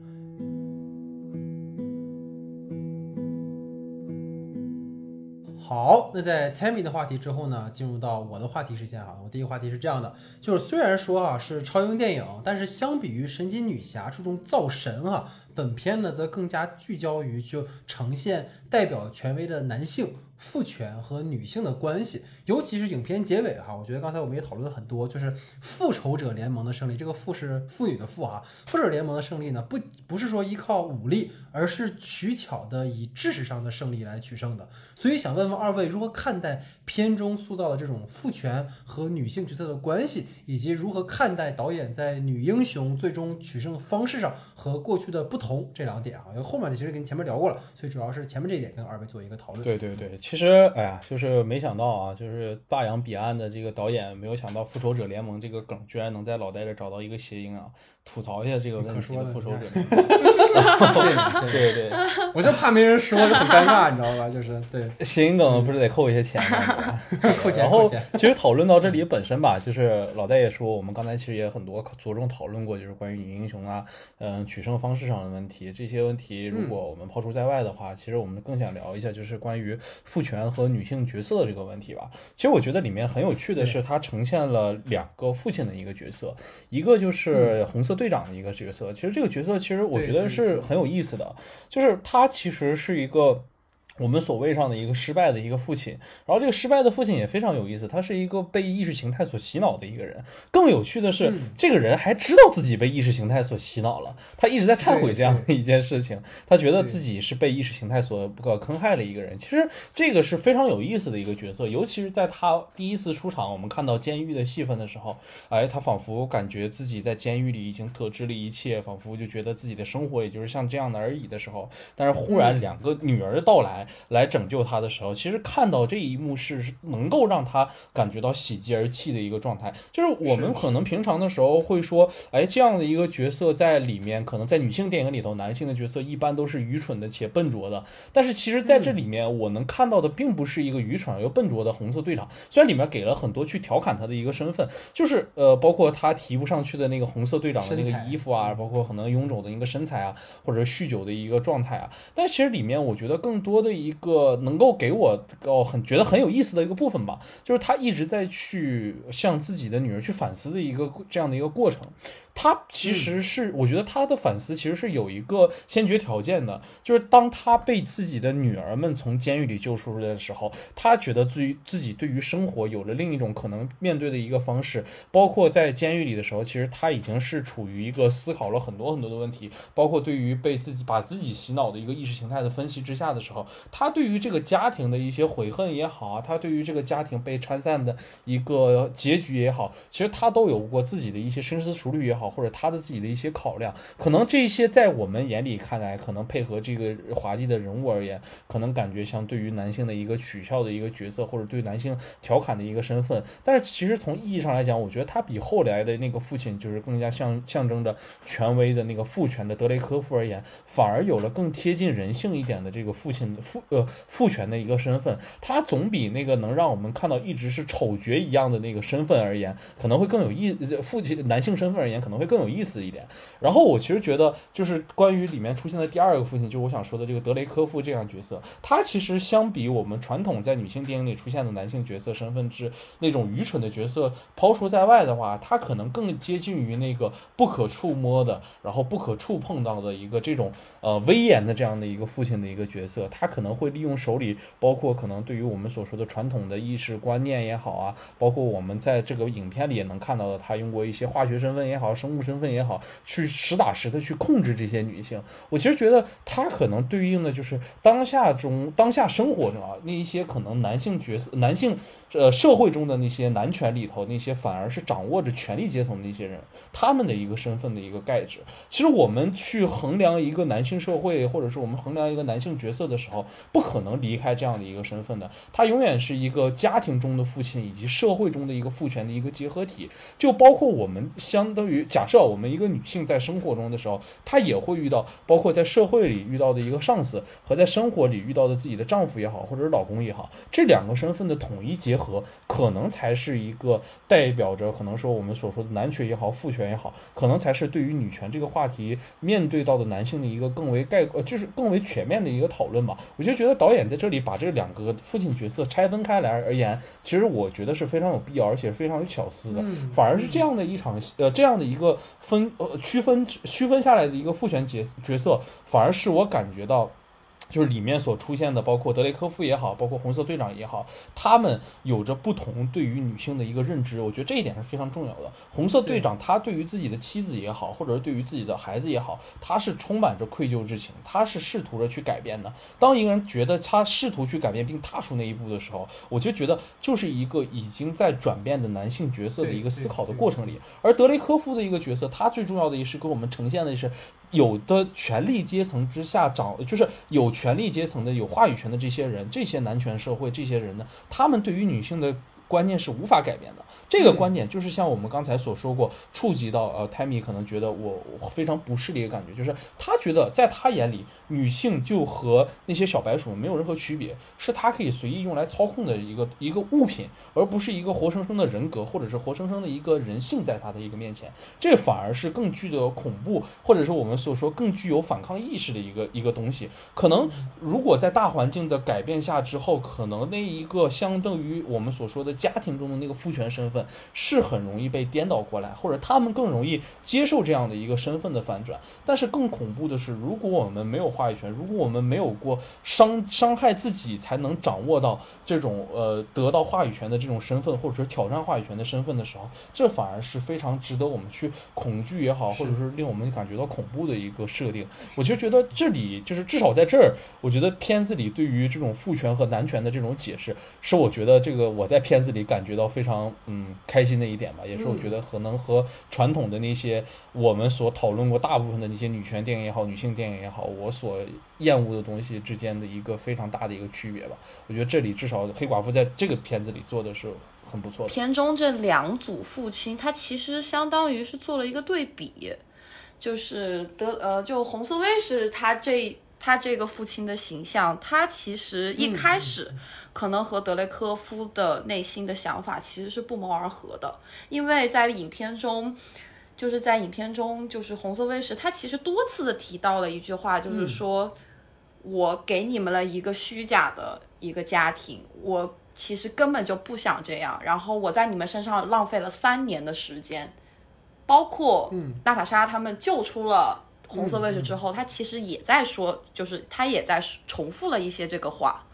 好，那在 Tammy 的话题之后呢，进入到我的话题时间啊。我第一个话题是这样的，就是虽然说啊是超英电影，但是相比于神奇女侠注重造神啊，本片呢则更加聚焦于就呈现代表权威的男性。父权和女性的关系，尤其是影片结尾哈，我觉得刚才我们也讨论了很多，就是复仇者联盟的胜利，这个父是妇女的妇哈，复仇者联盟的胜利呢，不不是说依靠武力，而是取巧的以知识上的胜利来取胜的。所以想问问二位，如何看待片中塑造的这种父权和女性角色的关系，以及如何看待导演在女英雄最终取胜方式上和过去的不这两点啊？因为后面的其实跟前面聊过了，所以主要是前面这一点跟二位做一个讨论。
对对对，其实哎呀，就是没想到啊，就是大洋彼岸的这个导演没有想到复仇者联盟这个梗居然能在老戴这找到一个谐音啊，吐槽一下这个问题
可说的
的复仇者联盟。
对对
对对，
我就怕没人说，就很尴尬，你知道吧？就是对，
谐音梗不是得扣一些钱吗？
扣钱
然后。其实讨论到这里本身吧，就是老戴也说，我们刚才其实也很多着重讨论过，就是关于女英雄啊，嗯，取胜方式上的问题。这些问题如果我们抛除在外的话，其实我们更想聊一下，就是关于父权和女性角色的这个问题吧。其实我觉得里面很有趣的是，它呈现了两个父亲的一个角色，一个就是红色队长的一个角色。其实这个角色其实我觉得是很有意思的，就是他其实是一个。我们所谓上的一个失败的一个父亲，然后这个失败的父亲也非常有意思，他是一个被意识形态所洗脑的一个人。更有趣的是，
嗯。
这个人还知道自己被意识形态所洗脑了，他一直在忏悔这样的一件事情，他觉得自己是被意识形态所不可坑害了一个人。其实这个是非常有意思的一个角色，尤其是在他第一次出场，我们看到监狱的戏份的时候，哎，他仿佛感觉自己在监狱里已经得知了一切，仿佛就觉得自己的生活也就是像这样的而已的时候，但是忽然两个女儿的到来来拯救他的时候，其实看到这一幕是是能够让他感觉到喜极而泣的一个状态。就是我们可能平常的时候会说，哎，这样的一个角色在里面，可能在女性电影里头，男性的角色一般都是愚蠢的且笨拙的。但是其实在这里面，我能看到的并不是一个愚蠢而又笨拙的红色队长，虽然里面给了很多去调侃他的一个身份，就是呃，包括他提不上去的那个红色队长的那个衣服啊，包括可能臃肿的一个身材啊，或者酗酒的一个状态啊。但其实里面我觉得更多的一个能够给我哦很觉得很有意思的一个部分吧，就是他一直在去向自己的女儿去反思的一个这样的一个过程。他其实是，我觉得他的反思其实是有一个先决条件的，就是当他被自己的女儿们从监狱里救出来的时候，他觉得自于自己对于生活有了另一种可能面对的一个方式。包括在监狱里的时候，其实他已经是处于一个思考了很多很多的问题，包括对于被自己把自己洗脑的一个意识形态的分析之下的时候，他对于这个家庭的一些悔恨也好啊，他对于这个家庭被拆散的一个结局也好，其实他都有过自己的一些深思熟虑也好，好或者他的自己的一些考量。可能这些在我们眼里看来，可能配合这个滑稽的人物而言，可能感觉像对于男性的一个取笑的一个角色，或者对男性调侃的一个身份。但是其实从意义上来讲，我觉得他比后来的那个父亲，就是更加象象征着权威的那个父权的德雷科夫而言，反而有了更贴近人性一点的这个父亲父呃父权的一个身份。他总比那个能让我们看到一直是丑角一样的那个身份而言，可能会更有意父亲男性身份而言，可能。可能会更有意思一点。然后我其实觉得，就是关于里面出现的第二个父亲，就是我想说的这个德雷科夫这样角色，他其实相比我们传统在女性电影里出现的男性角色身份之那种愚蠢的角色抛除在外的话，他可能更接近于那个不可触摸的，然后不可触碰到的一个这种呃威严的这样的一个父亲的一个角色。他可能会利用手里包括可能对于我们所说的传统的意识观念也好啊，包括我们在这个影片里也能看到的，他用过一些化学身份也好，生物身份也好，去实打实的去控制这些女性。我其实觉得他可能对应的就是当下中当下生活中啊那一些可能男性角色、男性呃社会中的那些男权里头那些反而是掌握着权力阶层的那些人，他们的一个身份的一个盖指。其实我们去衡量一个男性社会，或者是我们衡量一个男性角色的时候，不可能离开这样的一个身份的。他永远是一个家庭中的父亲以及社会中的一个父权的一个结合体。就包括我们相当于假设我们一个女性在生活中的时候，她也会遇到，包括在社会里遇到的一个上司和在生活里遇到的自己的丈夫也好，或者是老公也好，这两个身份的统一结合，可能才是一个代表着可能说我们所说的男权也好，父权也好，可能才是对于女权这个话题面对到的男性的一个更为概呃，就是更为全面的一个讨论吧。我就觉得导演在这里把这两个父亲角色拆分开来而言，其实我觉得是非常有必要，而且非常有巧思的。反而是这样的一场呃，这样的一个个分呃区分区分下来的一个父权角角色，反而是我感觉到。就是里面所出现的，包括德雷科夫也好，包括红色队长也好，他们有着不同对于女性的一个认知，我觉得这一点是非常重要的。红色队长他对于自己的妻子也好，或者是对于自己的孩子也好，他是充满着愧疚之情，他是试图着去改变的。当一个人觉得他试图去改变并踏出那一步的时候，我就觉得就是一个已经在转变的男性角色的一个思考的过程里。而德雷科夫的一个角色，他最重要的也是给我们呈现的是。有的权力阶层之下掌，就是有权力阶层的、有话语权的这些人，这些男权社会这些人呢，他们对于女性的。观念是无法改变的。这个观点就是像我们刚才所说过，触及到呃，Tammy 可能觉得我非常不适的一个感觉，就是他觉得在他眼里，女性就和那些小白鼠没有任何区别，是他可以随意用来操控的一个一个物品，而不是一个活生生的人格或者是活生生的一个人性在他的一个面前。这反而是更具有恐怖，或者是我们所说更具有反抗意识的一个一个东西。可能如果在大环境的改变下之后，可能那一个相对于我们所说的。家庭中的那个父权身份是很容易被颠倒过来，或者他们更容易接受这样的一个身份的反转。但是更恐怖的是，如果我们没有话语权，如果我们没有过伤伤害自己才能掌握到这种呃得到话语权的这种身份，或者是挑战话语权的身份的时候，这反而是非常值得我们去恐惧也好，或者是令我们感觉到恐怖的一个设定。我就觉得这里就是至少在这儿，我觉得片子里对于这种父权和男权的这种解释，是我觉得这个我在片子。里感觉到非常嗯开心的一点吧，也是我觉得可能和传统的那些我们所讨论过大部分的那些女权电影也好，女性电影也好，我所厌恶的东西之间的一个非常大的一个区别吧。我觉得这里至少黑寡妇在这个片子里做的是很不错的。
片中这两组父亲，他其实相当于是做了一个对比，就是德呃，就红色卫士他这。他这个父亲的形象，他其实一开始可能和德雷科夫的内心的想法其实是不谋而合的，因为在影片中，就是在影片中，就是红色卫士，他其实多次的提到了一句话，就是说，我给你们了一个虚假的一个家庭，我其实根本就不想这样，然后我在你们身上浪费了三年的时间，包括娜塔莎他们救出了。红色位置之后，他其实也在说，就是他也在重复了一些这个话。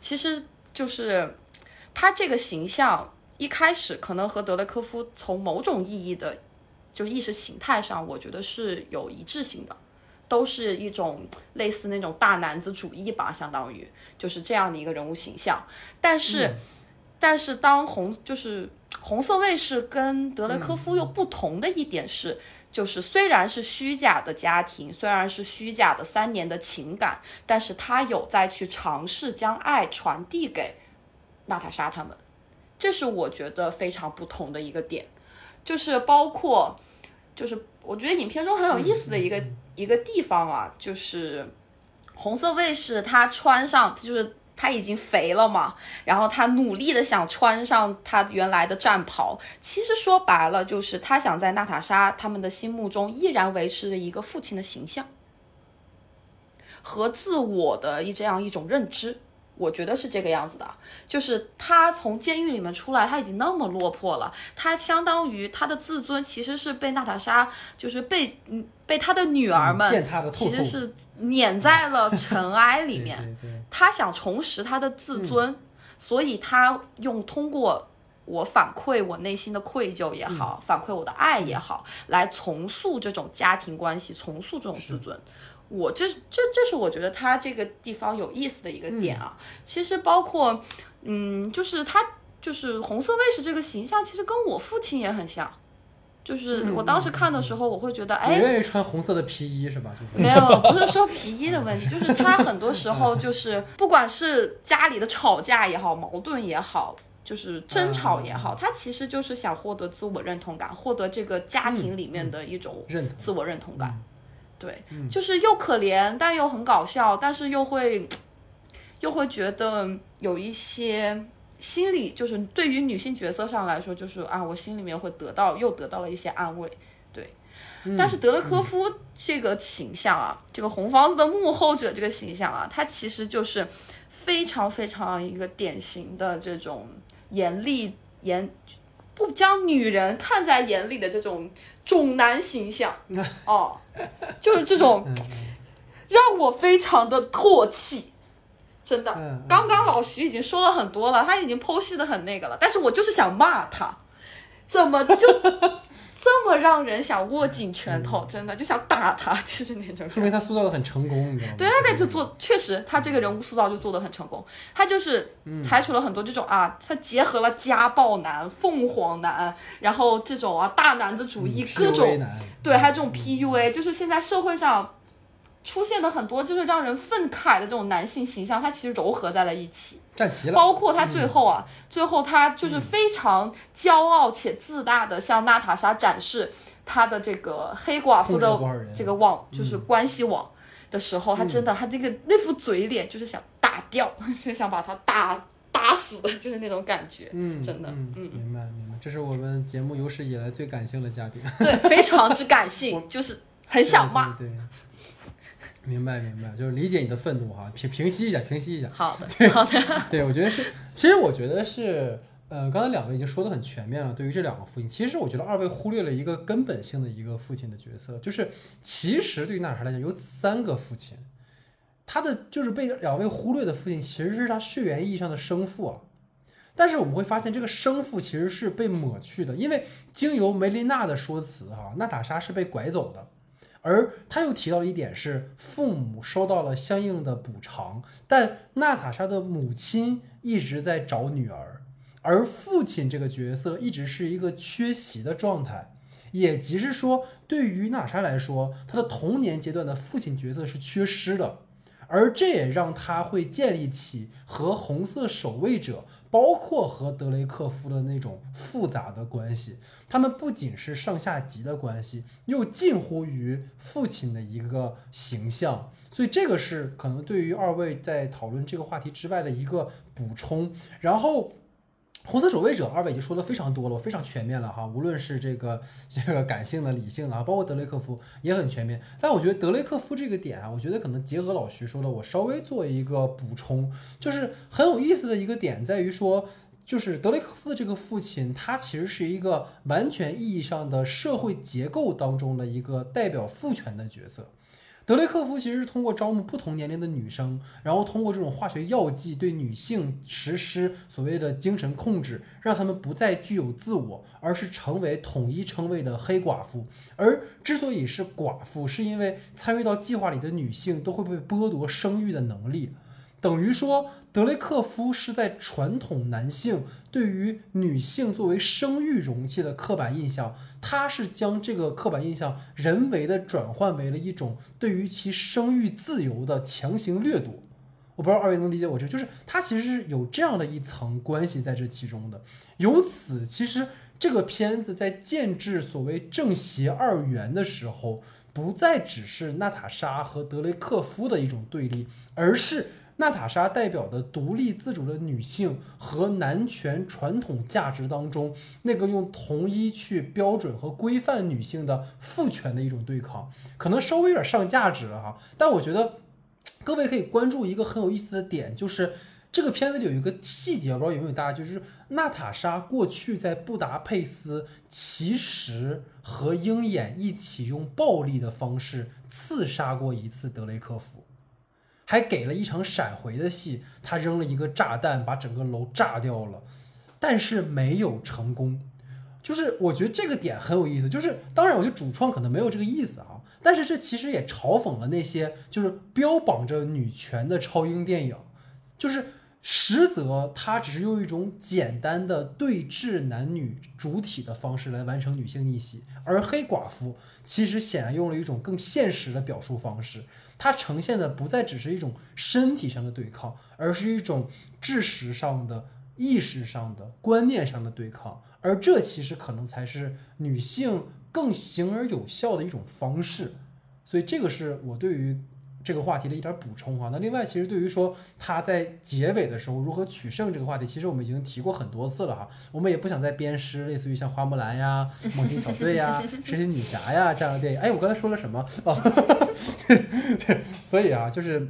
其实就是他这个形象一开始可能和德雷科夫从某种意义的，就意识形态上，我觉得是有一致性的，都是一种类似那种大男子主义吧，相当于就是这样的一个人物形象。但是，但是当红就是红色卫士跟德雷科夫又不同的一点是。就是虽然是虚假的家庭，虽然是虚假的三年的情感，但是他有在去尝试将爱传递给娜塔莎他们，这是我觉得非常不同的一个点。就是包括，就是我觉得影片中很有意思的一个一个地方啊，就是红色卫士他穿上就是。他已经肥了嘛，然后他努力的想穿上他原来的战袍。其实说白了，就是他想在娜塔莎他们的心目中依然维持着一个父亲的形象和自我的一这样一种认知。我觉得是这个样子的，就是他从监狱里面出来，他已经那么落魄了，他相当于他的自尊其实是被娜塔莎，就是被嗯被他的女儿们其实是碾在了尘埃 里面。
对对对
他想重拾他的自尊，所以他用通过我反馈我内心的愧疚也好，反馈我的爱也好，来重塑这种家庭关系，重塑这种自尊。我这这这是我觉得他这个地方有意思的一个点啊。其实包括，嗯，就是他就是红色卫士这个形象，其实跟我父亲也很像。就是我当时看的时候，我会觉得，哎，
你愿意穿红色的皮衣是吧？就是
没有，不是说皮衣的问题，就是他很多时候就 是，不管是家里的吵架也好，矛盾也好，就是争吵也好，他其实就是想获得自我认同感，获得这个家庭里面的一种
认同
自我认同感。对，就是又可怜，但又很搞笑，但是又会又会觉得有一些。心理就是对于女性角色上来说，就是啊，我心里面会得到又得到了一些安慰，对。但是德勒科夫这个形象啊，这个红房子的幕后者这个形象啊，他其实就是非常非常一个典型的这种严厉严不将女人看在眼里的这种种男形象 哦，就是这种让我非常的唾弃。真的。
嗯，
刚刚老徐已经说了很多了，他已经剖析的很那个了，但是我就是想骂他，怎么就这么让人想握紧拳头？真的就想打他，就是那种。
说明他塑造的很成功，你知道吗？
对，他在就做，确实他这个人物塑造就做的很成功。他就是采取了很多这种啊，他结合了家暴男、凤凰男，然后这种啊大男子主义，
嗯
各种对，还有这种 PUA，就是现在社会上出现的很多就是让人愤慨的这种男性形象，他其实糅合在了一起。
站齐了，
包括他最后啊，
嗯。
最后他就是非常骄傲且自大的向娜塔莎展示他的这个黑寡妇的这个网，就是关系网的时候，他真的他这个那副嘴脸就是想打掉，就想把他打打死，就是那种感觉，
嗯，
真的，
嗯，
嗯，
明白明白，这是我们节目有史以来最感性的嘉宾，
对，非常之感性，就是很想骂。
对，对，对明白明白，就是理解你的愤怒哈，平平息一下，平息一下。
好的，好的，
对，我觉得是，其实我觉得是，呃，刚才两位已经说的很全面了。对于这两个父亲，其实我觉得二位忽略了一个根本性的一个父亲的角色，就是其实对于娜塔莎来讲有三个父亲，他的就是被两位忽略的父亲，其实是他血缘意义上的生父啊。但是我们会发现，这个生父其实是被抹去的，因为经由梅琳娜的说辞，哈，娜塔莎是被拐走的。而他又提到了一点是，父母收到了相应的补偿，但娜塔莎的母亲一直在找女儿，而父亲这个角色一直是一个缺席的状态，也即是说，对于娜塔莎来说，她的童年阶段的父亲角色是缺失的，而这也让她会建立起和红色守卫者，包括和德雷克夫的那种复杂的关系。他们不仅是上下级的关系，又近乎于父亲的一个形象，所以这个是可能对于二位在讨论这个话题之外的一个补充。然后，红色守卫者二位已经说的非常多了，非常全面了哈，无论是这个这个感性的、理性的啊，包括德雷克夫也很全面。但我觉得德雷克夫这个点啊，我觉得可能结合老徐说的，我稍微做一个补充，就是很有意思的一个点在于说。就是德雷克夫的这个父亲，他其实是一个完全意义上的社会结构当中的一个代表父权的角色。德雷克夫其实是通过招募不同年龄的女生，然后通过这种化学药剂对女性实施所谓的精神控制，让她们不再具有自我，而是成为统一称谓的黑寡妇。而之所以是寡妇，是因为参与到计划里的女性都会被剥夺生育的能力。等于说，德雷克夫是在传统男性对于女性作为生育容器的刻板印象，它是将这个刻板印象人为的转换为了一种对于其生育自由的强行掠夺。我不知道二位能理解我这，就是它其实是有这样的一层关系在这其中的。由此，其实这个片子在建制所谓正邪二元的时候，不再只是娜塔莎和德雷克夫的一种对立，而是娜塔莎代表的独立自主的女性和男权传统价值当中那个用统一去标准和规范女性的父权的一种对抗，可能稍微有点上价值了哈。但我觉得各位可以关注一个很有意思的点，就是这个片子里有一个细节，我不知道有没有大家就是娜塔莎过去在布达佩斯其实和鹰眼一起用暴力的方式刺杀过一次德雷克夫。还给了一场闪回的戏，他扔了一个炸弹，把整个楼炸掉了，但是没有成功。就是我觉得这个点很有意思，就是当然我觉得主创可能没有这个意思啊，但是这其实也嘲讽了那些就是标榜着女权的超英电影，就是实则他只是用一种简单的对峙男女主体的方式来完成女性逆袭，而黑寡妇其实显然用了一种更现实的表述方式。它呈现的不再只是一种身体上的对抗，而是一种知识上的、意识上的、观念上的对抗，而这其实可能才是女性更行而有效的一种方式。所以，这个是我对于。这个话题的一点补充啊，那另外其实对于说他在结尾的时候如何取胜这个话题，其实我们已经提过很多次了哈，我们也不想再编诗，类似于像花木兰呀、猛禽小队呀、神奇女侠呀这样的电影。哎，我刚才说了什么？哦，对，所以啊，就是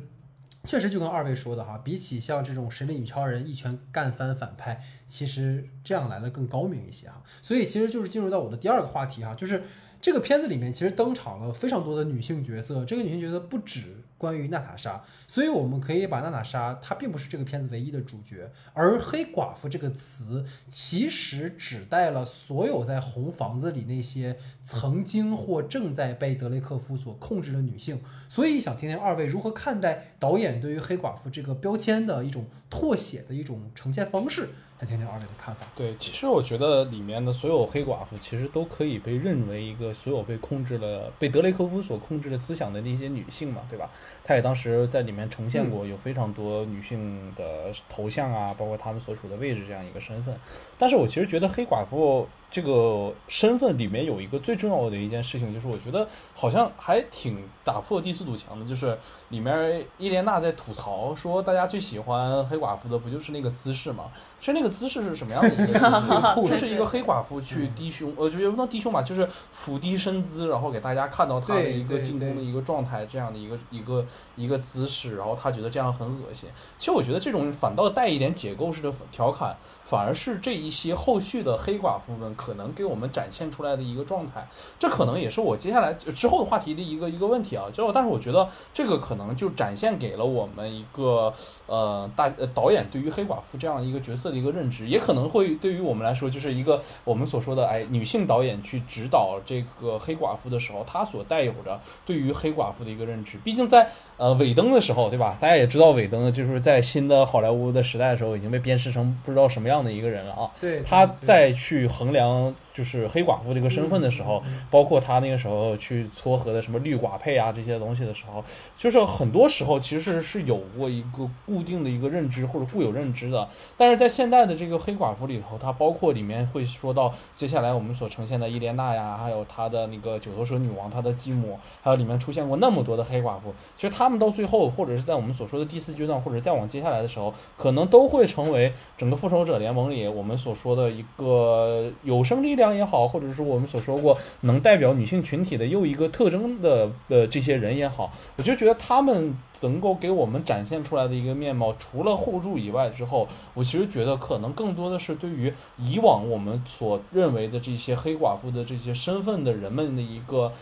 确实就跟二位说的哈，比起像这种神力女超人一拳干翻反派，其实这样来的更高明一些哈。所以其实就是进入到我的第二个话题哈，就是这个片子里面其实登场了非常多的女性角色，这个女性角色不止。关于娜塔莎，所以我们可以把娜塔莎，她并不是这个片子唯一的主角，而黑寡妇这个词其实指代了所有在红房子里那些曾经或正在被德雷克夫所控制的女性。所以想听听二位如何看待导演对于黑寡妇这个标签的一种拓写的一种呈现方式。再听听二位的看法。
对，其实我觉得里面的所有黑寡妇其实都可以被认为一个所有被控制了、被德雷科夫所控制的思想的那些女性嘛，对吧？她也当时在里面呈现过有非常多女性的头像啊，包括她们所处的位置这样一个身份。但是我其实觉得黑寡妇。这个身份里面有一个最重要的一件事情，就是我觉得好像还挺打破第四堵墙的。就是里面伊莲娜在吐槽说，大家最喜欢黑寡妇的不就是那个姿势吗？其实那个姿势是什么样的一个姿势？就 是一个黑寡妇去低胸，呃，也不能低胸吧，就是俯低身姿，然后给大家看到她的一个进攻的一个状态，这样的一个一个一个姿势，然后她觉得这样很恶心。其实我觉得这种反倒带一点解构式的调侃，反而是这一些后续的黑寡妇们。可能给我们展现出来的一个状态，这可能也是我接下来之后的话题的一个一个问题啊。就但是我觉得这个可能就展现给了我们一个呃大导演对于黑寡妇这样一个角色的一个认知，也可能会对于我们来说就是一个我们所说的哎女性导演去指导这个黑寡妇的时候，她所带有着对于黑寡妇的一个认知。毕竟在呃尾灯的时候，对吧？大家也知道尾灯就是在新的好莱坞的时代的时候已经被鞭尸成不知道什么样的一个人了啊。
对，
他再去衡量。called 就是黑寡妇这个身份的时候，包括他那个时候去撮合的什么绿寡配啊这些东西的时候，就是很多时候其实是有过一个固定的一个认知或者固有认知的。但是在现代的这个黑寡妇里头，它包括里面会说到接下来我们所呈现的伊莲娜呀，还有她的那个九头蛇女王，她的继母，还有里面出现过那么多的黑寡妇，其实他们到最后或者是在我们所说的第四阶段，或者再往接下来的时候，可能都会成为整个复仇者联盟里我们所说的一个有生力量。这样也好，或者是我们所说过能代表女性群体的又一个特征的呃这些人也好，我就觉得他们能够给我们展现出来的一个面貌，除了互助以外之后，我其实觉得可能更多的是对于以往我们所认为的这些黑寡妇的这些身份的人们的一个。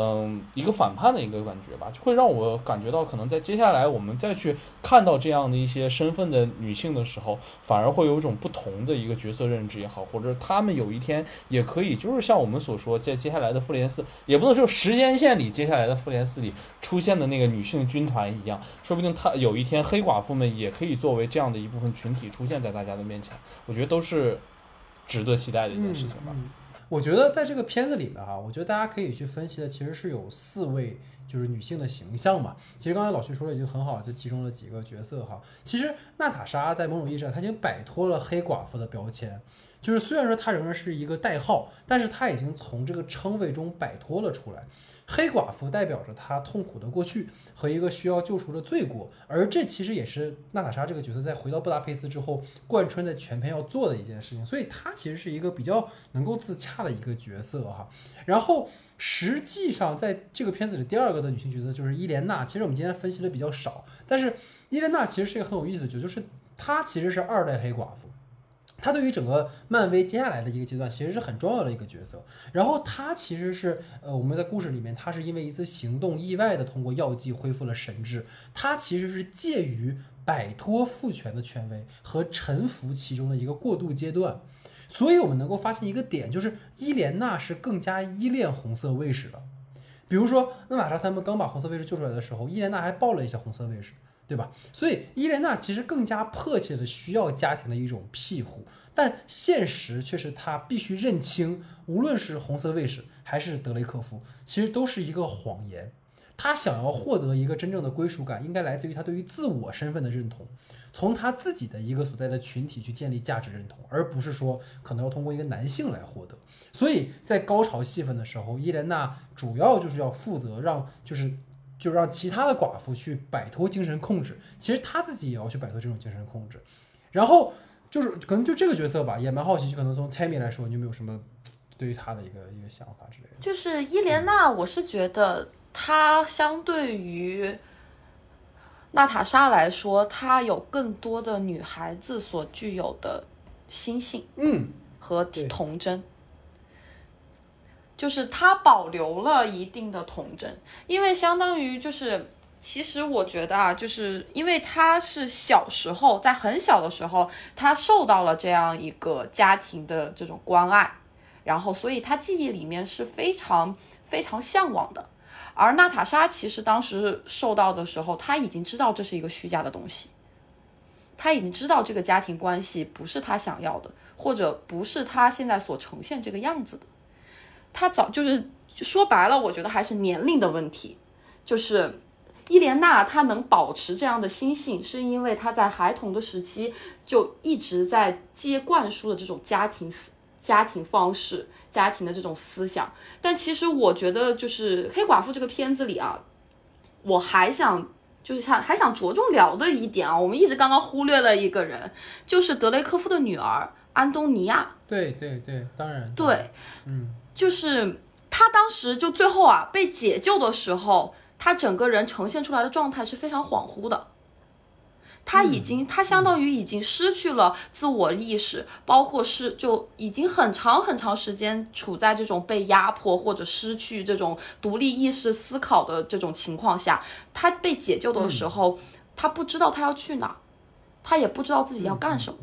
嗯，一个反叛的一个感觉吧，就会让我感觉到，可能在接下来我们再去看到这样的一些身份的女性的时候，反而会有一种不同的一个角色认知也好，或者她们有一天也可以，就是像我们所说，在接下来的复联四，也不能说时间线里接下来的复联四里出现的那个女性军团一样，说不定她有一天黑寡妇们也可以作为这样的一部分群体出现在大家的面前，我觉得都是值得期待的一件事情吧。
我觉得在这个片子里面哈，我觉得大家可以去分析的其实是有四位就是女性的形象嘛。其实刚才老徐说的已经很好，就其中的几个角色哈。其实娜塔莎在某种意义上，她已经摆脱了黑寡妇的标签，就是虽然说她仍然是一个代号，但是她已经从这个称谓中摆脱了出来。黑寡妇代表着她痛苦的过去和一个需要救赎的罪过，而这其实也是娜塔莎这个角色在回到布达佩斯之后贯穿在全片要做的一件事情，所以她其实是一个比较能够自洽的一个角色哈。然后实际上在这个片子里第二个的女性角色就是伊莲娜，其实我们今天分析的比较少，但是伊莲娜其实是一个很有意思的角色，就是她其实是二代黑寡妇。他对于整个漫威接下来的一个阶段，其实是很重要的一个角色。然后他其实是，呃，我们在故事里面，他是因为一次行动意外的通过药剂恢复了神智。他其实是介于摆脱父权的权威和臣服其中的一个过渡阶段。所以我们能够发现一个点，就是伊莲娜是更加依恋红色卫士的。比如说，娜塔莎他们刚把红色卫士救出来的时候，伊莲娜还抱了一下红色卫士。对吧？所以伊莲娜其实更加迫切的需要家庭的一种庇护，但现实却是她必须认清，无论是红色卫士还是德雷克夫，其实都是一个谎言。她想要获得一个真正的归属感，应该来自于她对于自我身份的认同，从她自己的一个所在的群体去建立价值认同，而不是说可能要通过一个男性来获得。所以在高潮戏份的时候，伊莲娜主要就是要负责让就是。就让其他的寡妇去摆脱精神控制，其实她自己也要去摆脱这种精神控制。然后就是可能就这个角色吧，也蛮好奇，就可能从 Tammy 来说，你有没有什么对于她的一个一个想法之类的？
就是伊莲娜，我是觉得她相对于娜塔莎来说，她有更多的女孩子所具有的心性，
嗯，
和童真。就是他保留了一定的童真，因为相当于就是，其实我觉得啊，就是因为他是小时候在很小的时候，他受到了这样一个家庭的这种关爱，然后所以他记忆里面是非常非常向往的。而娜塔莎其实当时受到的时候，他已经知道这是一个虚假的东西，他已经知道这个家庭关系不是他想要的，或者不是他现在所呈现这个样子的。他早就是说白了，我觉得还是年龄的问题。就是伊莲娜她能保持这样的心性，是因为她在孩童的时期就一直在接灌输的这种家庭思、家庭方式、家庭的这种思想。但其实我觉得，就是黑寡妇这个片子里啊，我还想就是想还想着重聊的一点啊，我们一直刚刚忽略了一个人，就是德雷科夫的女儿安东尼娅。
对对对，当然
对，
嗯。
就是他当时就最后啊被解救的时候，他整个人呈现出来的状态是非常恍惚的。他已经，他相当于已经失去了自我意识，包括是就已经很长很长时间处在这种被压迫或者失去这种独立意识思考的这种情况下。他被解救的时候，他不知道他要去哪，他也不知道自己要干什么。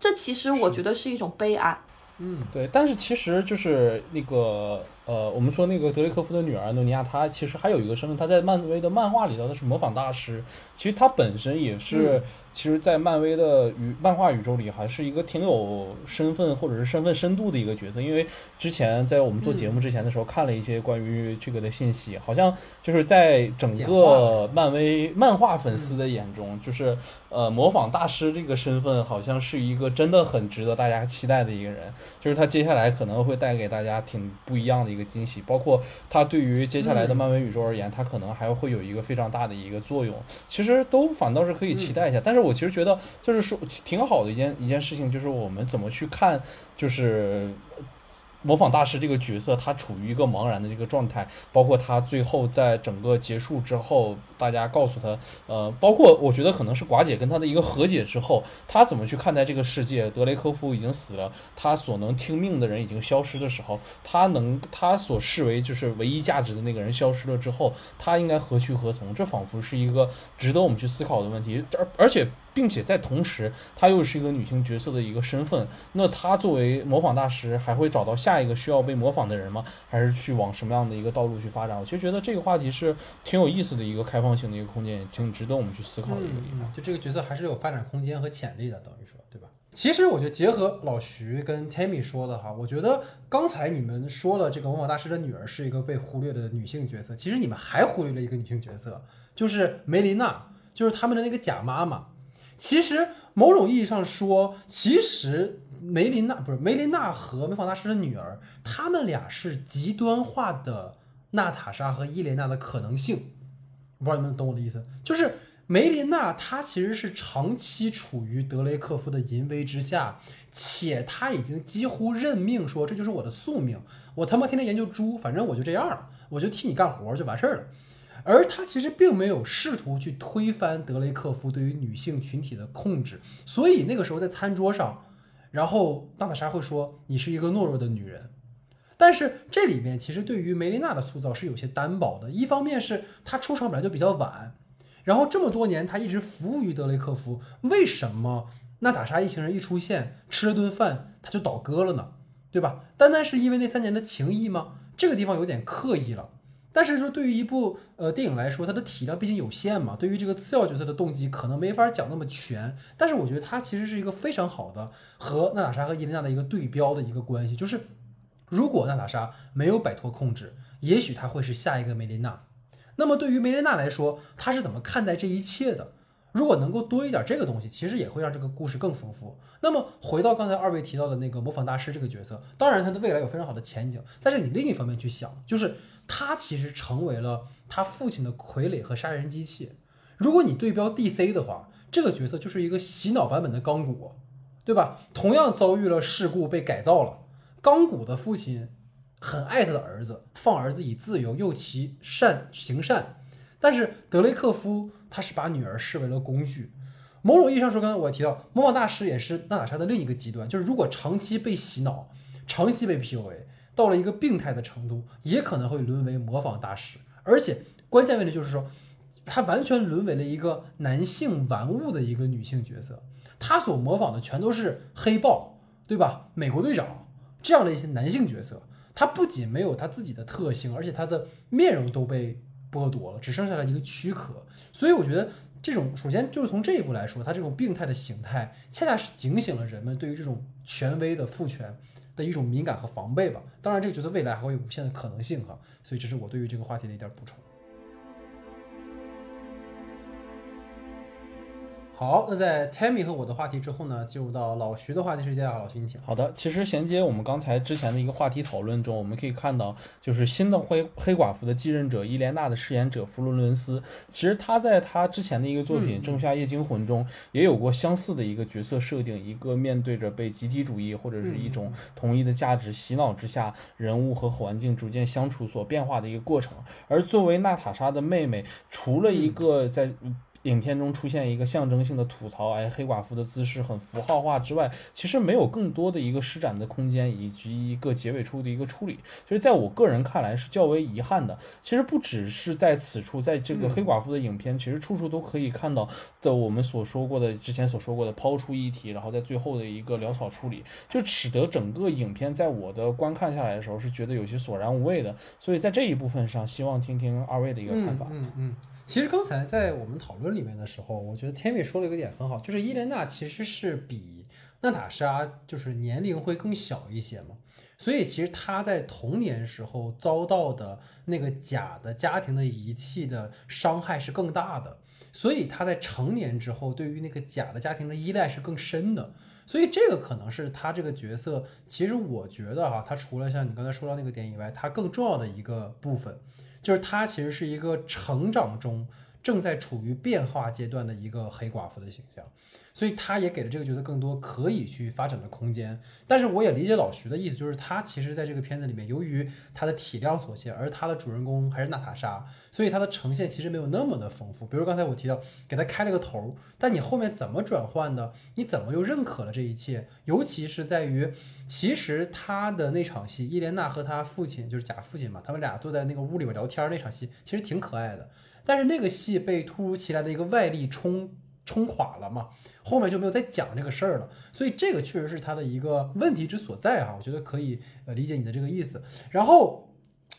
这其实我觉得是一种悲哀。
嗯，
对，但是其实就是那个。呃，我们说那个德雷克夫的女儿诺尼亚，她其实还有一个身份，她在漫威的漫画里头，她是模仿大师。其实她本身也是，其实，在漫威的宇漫画宇宙里，还是一个挺有身份或者是身份深度的一个角色。因为之前在我们做节目之前的时候，看了一些关于这个的信息，好像就是在整个漫威漫画粉丝的眼中，就是呃，模仿大师这个身份，好像是一个真的很值得大家期待的一个人。就是他接下来可能会带给大家挺不一样的一个。惊喜，包括他对于接下来的漫威宇宙而言，他可能还会有一个非常大的一个作用。其实都反倒是可以期待一下。但是我其实觉得，就是说挺好的一件一件事情，就是我们怎么去看，就是。模仿大师这个角色，他处于一个茫然的这个状态，包括他最后在整个结束之后，大家告诉他，呃，包括我觉得可能是寡姐跟他的一个和解之后，他怎么去看待这个世界？德雷科夫已经死了，他所能听命的人已经消失的时候，他能他所视为就是唯一价值的那个人消失了之后，他应该何去何从？这仿佛是一个值得我们去思考的问题，而而且。并且在同时，她又是一个女性角色的一个身份。那她作为模仿大师，还会找到下一个需要被模仿的人吗？还是去往什么样的一个道路去发展？我其实觉得这个话题是挺有意思的一个开放性的一个空间，挺值得我们去思考的一个地方。
就这个角色还是有发展空间和潜力的，等于说，对吧？其实我觉得结合老徐跟 Tammy 说的哈，我觉得刚才你们说了这个模仿大师的女儿是一个被忽略的女性角色，其实你们还忽略了一个女性角色，就是梅琳娜，就是他们的那个假妈妈。其实某种意义上说，其实梅琳娜不是梅琳娜和美仿大师的女儿，他们俩是极端化的娜塔莎和伊莲娜的可能性。我不知道你们懂我的意思，就是梅琳娜她其实是长期处于德雷克夫的淫威之下，且她已经几乎认命说这就是我的宿命，我他妈天天研究猪，反正我就这样了，我就替你干活就完事儿了。而他其实并没有试图去推翻德雷克夫对于女性群体的控制，所以那个时候在餐桌上，然后娜塔莎会说你是一个懦弱的女人。但是这里面其实对于梅琳娜的塑造是有些单薄的，一方面是她出场本来就比较晚，然后这么多年她一直服务于德雷克夫，为什么娜塔莎一行人一出现吃了顿饭他就倒戈了呢？对吧？单单是因为那三年的情谊吗？这个地方有点刻意了。但是说，对于一部呃电影来说，它的体量毕竟有限嘛。对于这个次要角色的动机，可能没法讲那么全。但是我觉得它其实是一个非常好的和娜塔莎和伊琳娜的一个对标的一个关系。就是如果娜塔莎没有摆脱控制，也许她会是下一个梅琳娜。那么对于梅琳娜来说，她是怎么看待这一切的？如果能够多一点这个东西，其实也会让这个故事更丰富。那么回到刚才二位提到的那个模仿大师这个角色，当然他的未来有非常好的前景。但是你另一方面去想，就是。他其实成为了他父亲的傀儡和杀人机器。如果你对标 DC 的话，这个角色就是一个洗脑版本的钢骨，对吧？同样遭遇了事故被改造了。钢骨的父亲很爱他的儿子，放儿子以自由，诱其善行善。但是德雷克夫他是把女儿视为了工具。某种意义上说，刚才我提到魔法大师也是娜塔莎的另一个极端，就是如果长期被洗脑，长期被 PUA。到了一个病态的程度，也可能会沦为模仿大师。而且关键问题就是说，他完全沦为了一个男性玩物的一个女性角色。他所模仿的全都是黑豹，对吧？美国队长这样的一些男性角色。他不仅没有他自己的特性，而且他的面容都被剥夺了，只剩下了一个躯壳。所以我觉得，这种首先就是从这一步来说，他这种病态的形态，恰恰是警醒了人们对于这种权威的父权。的一种敏感和防备吧，当然这个角色未来还会有无限的可能性哈，所以这是我对于这个话题的一点补充。好，那在 Tammy 和我的话题之后呢，进入到老徐的话题时间啊，老徐你请。
好的，其实衔接我们刚才之前的一个话题讨论中，我们可以看到，就是新的黑黑寡妇的继任者伊莲娜的饰演者弗洛伦斯，其实她在她之前的一个作品《仲夏夜惊魂》中也有过相似的一个角色设定，一个面对着被集体主义或者是一种统一的价值洗脑之下，人物和环境逐渐相处所变化的一个过程。而作为娜塔莎的妹妹，除了一个在。影片中出现一个象征性的吐槽，哎，黑寡妇的姿势很符号化之外，其实没有更多的一个施展的空间，以及一个结尾处的一个处理，其实在我个人看来是较为遗憾的。其实不只是在此处，在这个黑寡妇的影片，其实处处都可以看到的我们所说过的之前所说过的抛出议题，然后在最后的一个潦草处理，就使得整个影片在我的观看下来的时候是觉得有些索然无味的。所以在这一部分上，希望听听二位的一个看法。
嗯嗯。其实刚才在我们讨论里面的时候，我觉得 Tammy 说了一个点很好，就是伊莲娜其实是比娜塔莎就是年龄会更小一些嘛，所以其实她在童年时候遭到的那个假的家庭的遗弃的伤害是更大的，所以她在成年之后对于那个假的家庭的依赖是更深的，所以这个可能是她这个角色，其实我觉得哈，她除了像你刚才说到那个点以外，她更重要的一个部分。就是她其实是一个成长中正在处于变化阶段的一个黑寡妇的形象。所以他也给了这个角色更多可以去发展的空间，但是我也理解老徐的意思，就是他其实在这个片子里面，由于他的体量所限，而他的主人公还是娜塔莎，所以他的呈现其实没有那么的丰富。比如刚才我提到给他开了个头，但你后面怎么转换的？你怎么又认可了这一切？尤其是在于，其实他的那场戏，伊莲娜和他父亲就是假父亲嘛，他们俩坐在那个屋里边聊天那场戏，其实挺可爱的。但是那个戏被突如其来的一个外力冲冲垮了嘛。后面就没有再讲这个事儿了，所以这个确实是他的一个问题之所在哈，我觉得可以呃理解你的这个意思。然后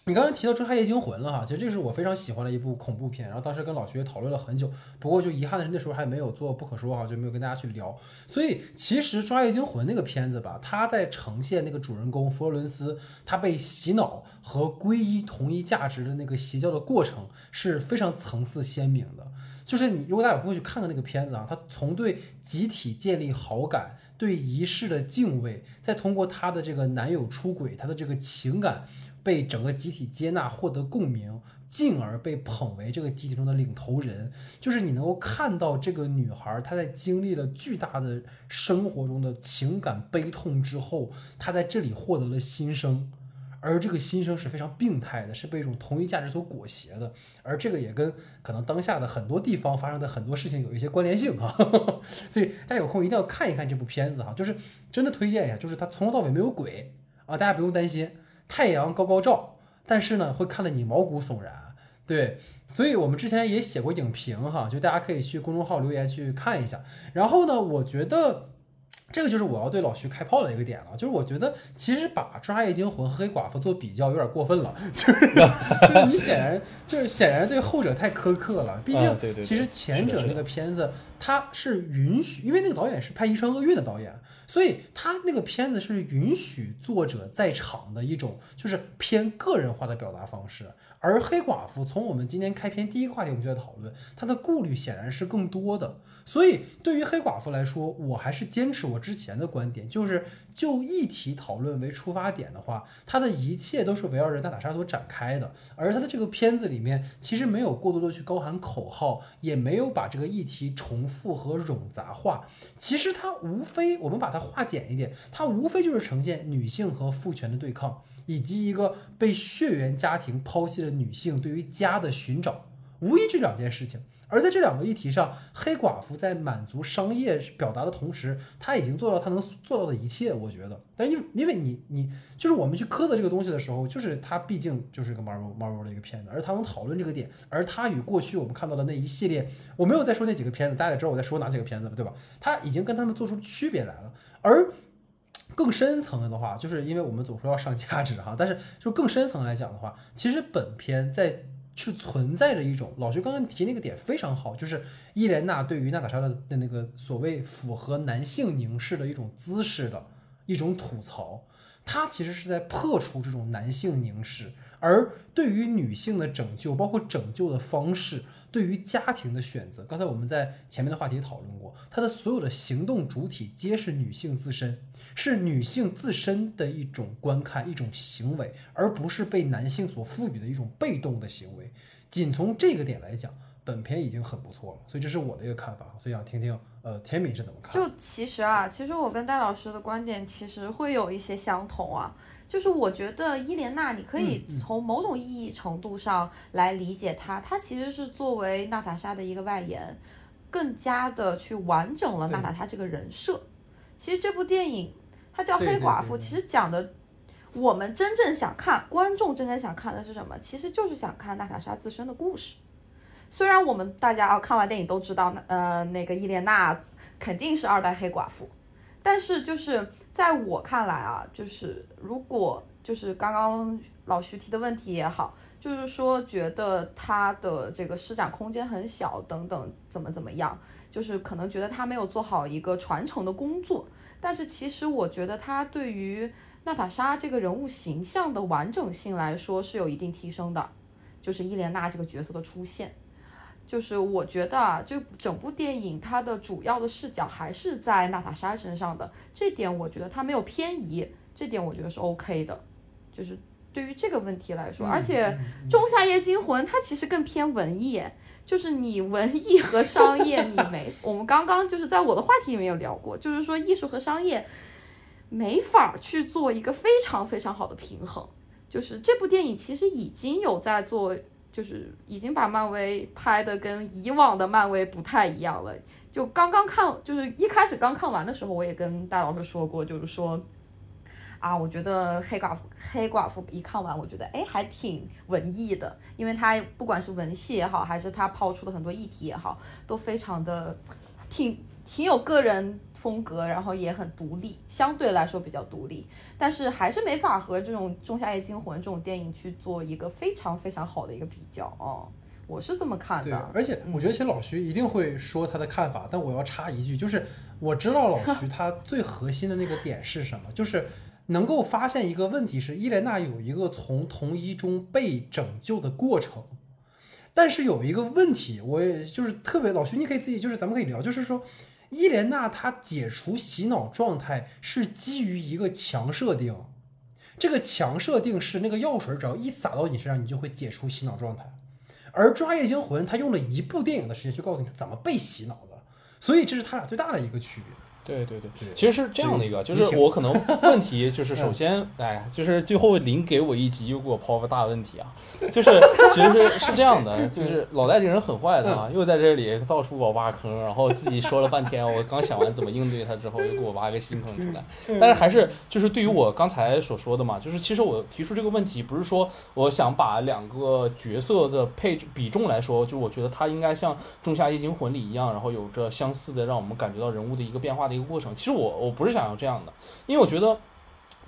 你刚才提到《仲夏夜惊魂》了哈，其实这是我非常喜欢的一部恐怖片，然后当时跟老徐也讨论了很久，不过就遗憾的是那时候还没有做不可说哈，就没有跟大家去聊。所以其实《仲夏夜惊魂》那个片子吧，它在呈现那个主人公佛罗伦斯他被洗脑和皈依同一价值的那个邪教的过程是非常层次鲜明的。就是你，如果大家有空去看看那个片子啊，他从对集体建立好感、对仪式的敬畏，再通过他的这个男友出轨，他的这个情感被整个集体接纳，获得共鸣，进而被捧为这个集体中的领头人。就是你能够看到这个女孩，她在经历了巨大的生活中的情感悲痛之后，她在这里获得了新生。而这个新生是非常病态的，是被一种同一价值所裹挟的，而这个也跟可能当下的很多地方发生的很多事情有一些关联性哈，所以大家有空一定要看一看这部片子哈，就是真的推荐一下，就是它从头到尾没有鬼啊，大家不用担心，太阳高高照，但是呢会看得你毛骨悚然，对，所以我们之前也写过影评哈，就大家可以去公众号留言去看一下，然后呢，我觉得。这个就是我要对老徐开炮的一个点了，就是我觉得其实把《抓夜惊魂》和《黑寡妇》做比较有点过分了，就是就是你显然就是显然对后者太苛刻了，毕竟其实前者那个片子他是允许，因为那个导演是拍《遗传厄运》的导演，所以他那个片子是允许作者在场的一种就是偏个人化的表达方式。而黑寡妇从我们今天开篇第一个话题，我们就在讨论，他的顾虑显然是更多的。所以对于黑寡妇来说，我还是坚持我之前的观点，就是就议题讨论为出发点的话，它的一切都是围绕着娜塔莎所展开的。而它的这个片子里面，其实没有过多的去高喊口号，也没有把这个议题重复和冗杂化。其实它无非，我们把它化简一点，它无非就是呈现女性和父权的对抗。以及一个被血缘家庭抛弃的女性对于家的寻找，无疑这两件事情。而在这两个议题上，黑寡妇在满足商业表达的同时，她已经做到她能做到的一切。我觉得，但因因为你你就是我们去磕的这个东西的时候，就是它毕竟就是一个 Marvel Marvel 的一个片子，而它能讨论这个点，而它与过去我们看到的那一系列，我没有再说那几个片子，大家也知道我在说哪几个片子了，对吧？它已经跟他们做出区别来了，而。更深层的话，就是因为我们总说要上价值哈，但是就更深层来讲的话，其实本片在是存在着一种老徐刚刚提那个点非常好，就是伊莲娜对于娜塔莎的的那个所谓符合男性凝视的一种姿势的一种吐槽，他其实是在破除这种男性凝视，而对于女性的拯救，包括拯救的方式。对于家庭的选择，刚才我们在前面的话题讨论过，他的所有的行动主体皆是女性自身，是女性自身的一种观看、一种行为，而不是被男性所赋予的一种被动的行为。仅从这个点来讲，本片已经很不错了。所以这是我的一个看法，所以想听听呃天敏是怎么看。
就其实啊，其实我跟戴老师的观点其实会有一些相同啊。就是我觉得伊莲娜，你可以从某种意义程度上来理解她，她其实是作为娜塔莎的一个外延，更加的去完整了娜塔莎这个人设。其实这部电影它叫《黑寡妇》，其实讲的我们真正想看，观众真正想看的是什么？其实就是想看娜塔莎自身的故事。虽然我们大家啊看完电影都知道，呃，那个伊莲娜肯定是二代黑寡妇。但是就是在我看来啊，就是如果就是刚刚老徐提的问题也好，就是说觉得他的这个施展空间很小等等，怎么怎么样，就是可能觉得他没有做好一个传承的工作。但是其实我觉得他对于娜塔莎这个人物形象的完整性来说是有一定提升的，就是伊莲娜这个角色的出现。就是我觉得啊，就整部电影它的主要的视角还是在娜塔莎身上的，这点我觉得它没有偏移，这点我觉得是 OK 的。就是对于这个问题来说，而且《仲夏夜惊魂》它其实更偏文艺，就是你文艺和商业你没，我们刚刚就是在我的话题里面有聊过，就是说艺术和商业没法去做一个非常非常好的平衡。就是这部电影其实已经有在做。就是已经把漫威拍的跟以往的漫威不太一样了。就刚刚看，就是一开始刚看完的时候，我也跟戴老师说过，就是说，啊，我觉得黑寡妇黑寡妇一看完，我觉得哎还挺文艺的，因为它不管是文戏也好，还是它抛出的很多议题也好，都非常的挺挺有个人。风格，然后也很独立，相对来说比较独立，但是还是没法和这种《仲夏夜惊魂》这种电影去做一个非常非常好的一个比较哦，我是这么看的。
而且我觉得，其实老徐一定会说他的看法，但我要插一句，就是我知道老徐 他最核心的那个点是什么，就是能够发现一个问题是伊莲娜有一个从同一中被拯救的过程，但是有一个问题，我也就是特别老徐，你可以自己就是咱们可以聊，就是说。伊莲娜她解除洗脑状态是基于一个强设定，这个强设定是那个药水只要一洒到你身上，你就会解除洗脑状态。而《抓夜惊魂》它用了一部电影的时间去告诉你他怎么被洗脑的，所以这是它俩最大的一个区别。
对对对，其实是这样的一个，就是我可能问题就是 首先，哎，就是最后临给我一集又给我抛个大问题啊，就是其实是是这样的，就是老戴这个人很坏的啊，又在这里到处给我挖坑，然后自己说了半天，我刚想完怎么应对他之后，又给我挖个新坑出来。但是还是就是对于我刚才所说的嘛，就是其实我提出这个问题，不是说我想把两个角色的配置比重来说，就我觉得他应该像《仲夏夜惊魂》里一样，然后有着相似的让我们感觉到人物的一个变化的一个过程。其实我我不是想要这样的，因为我觉得。《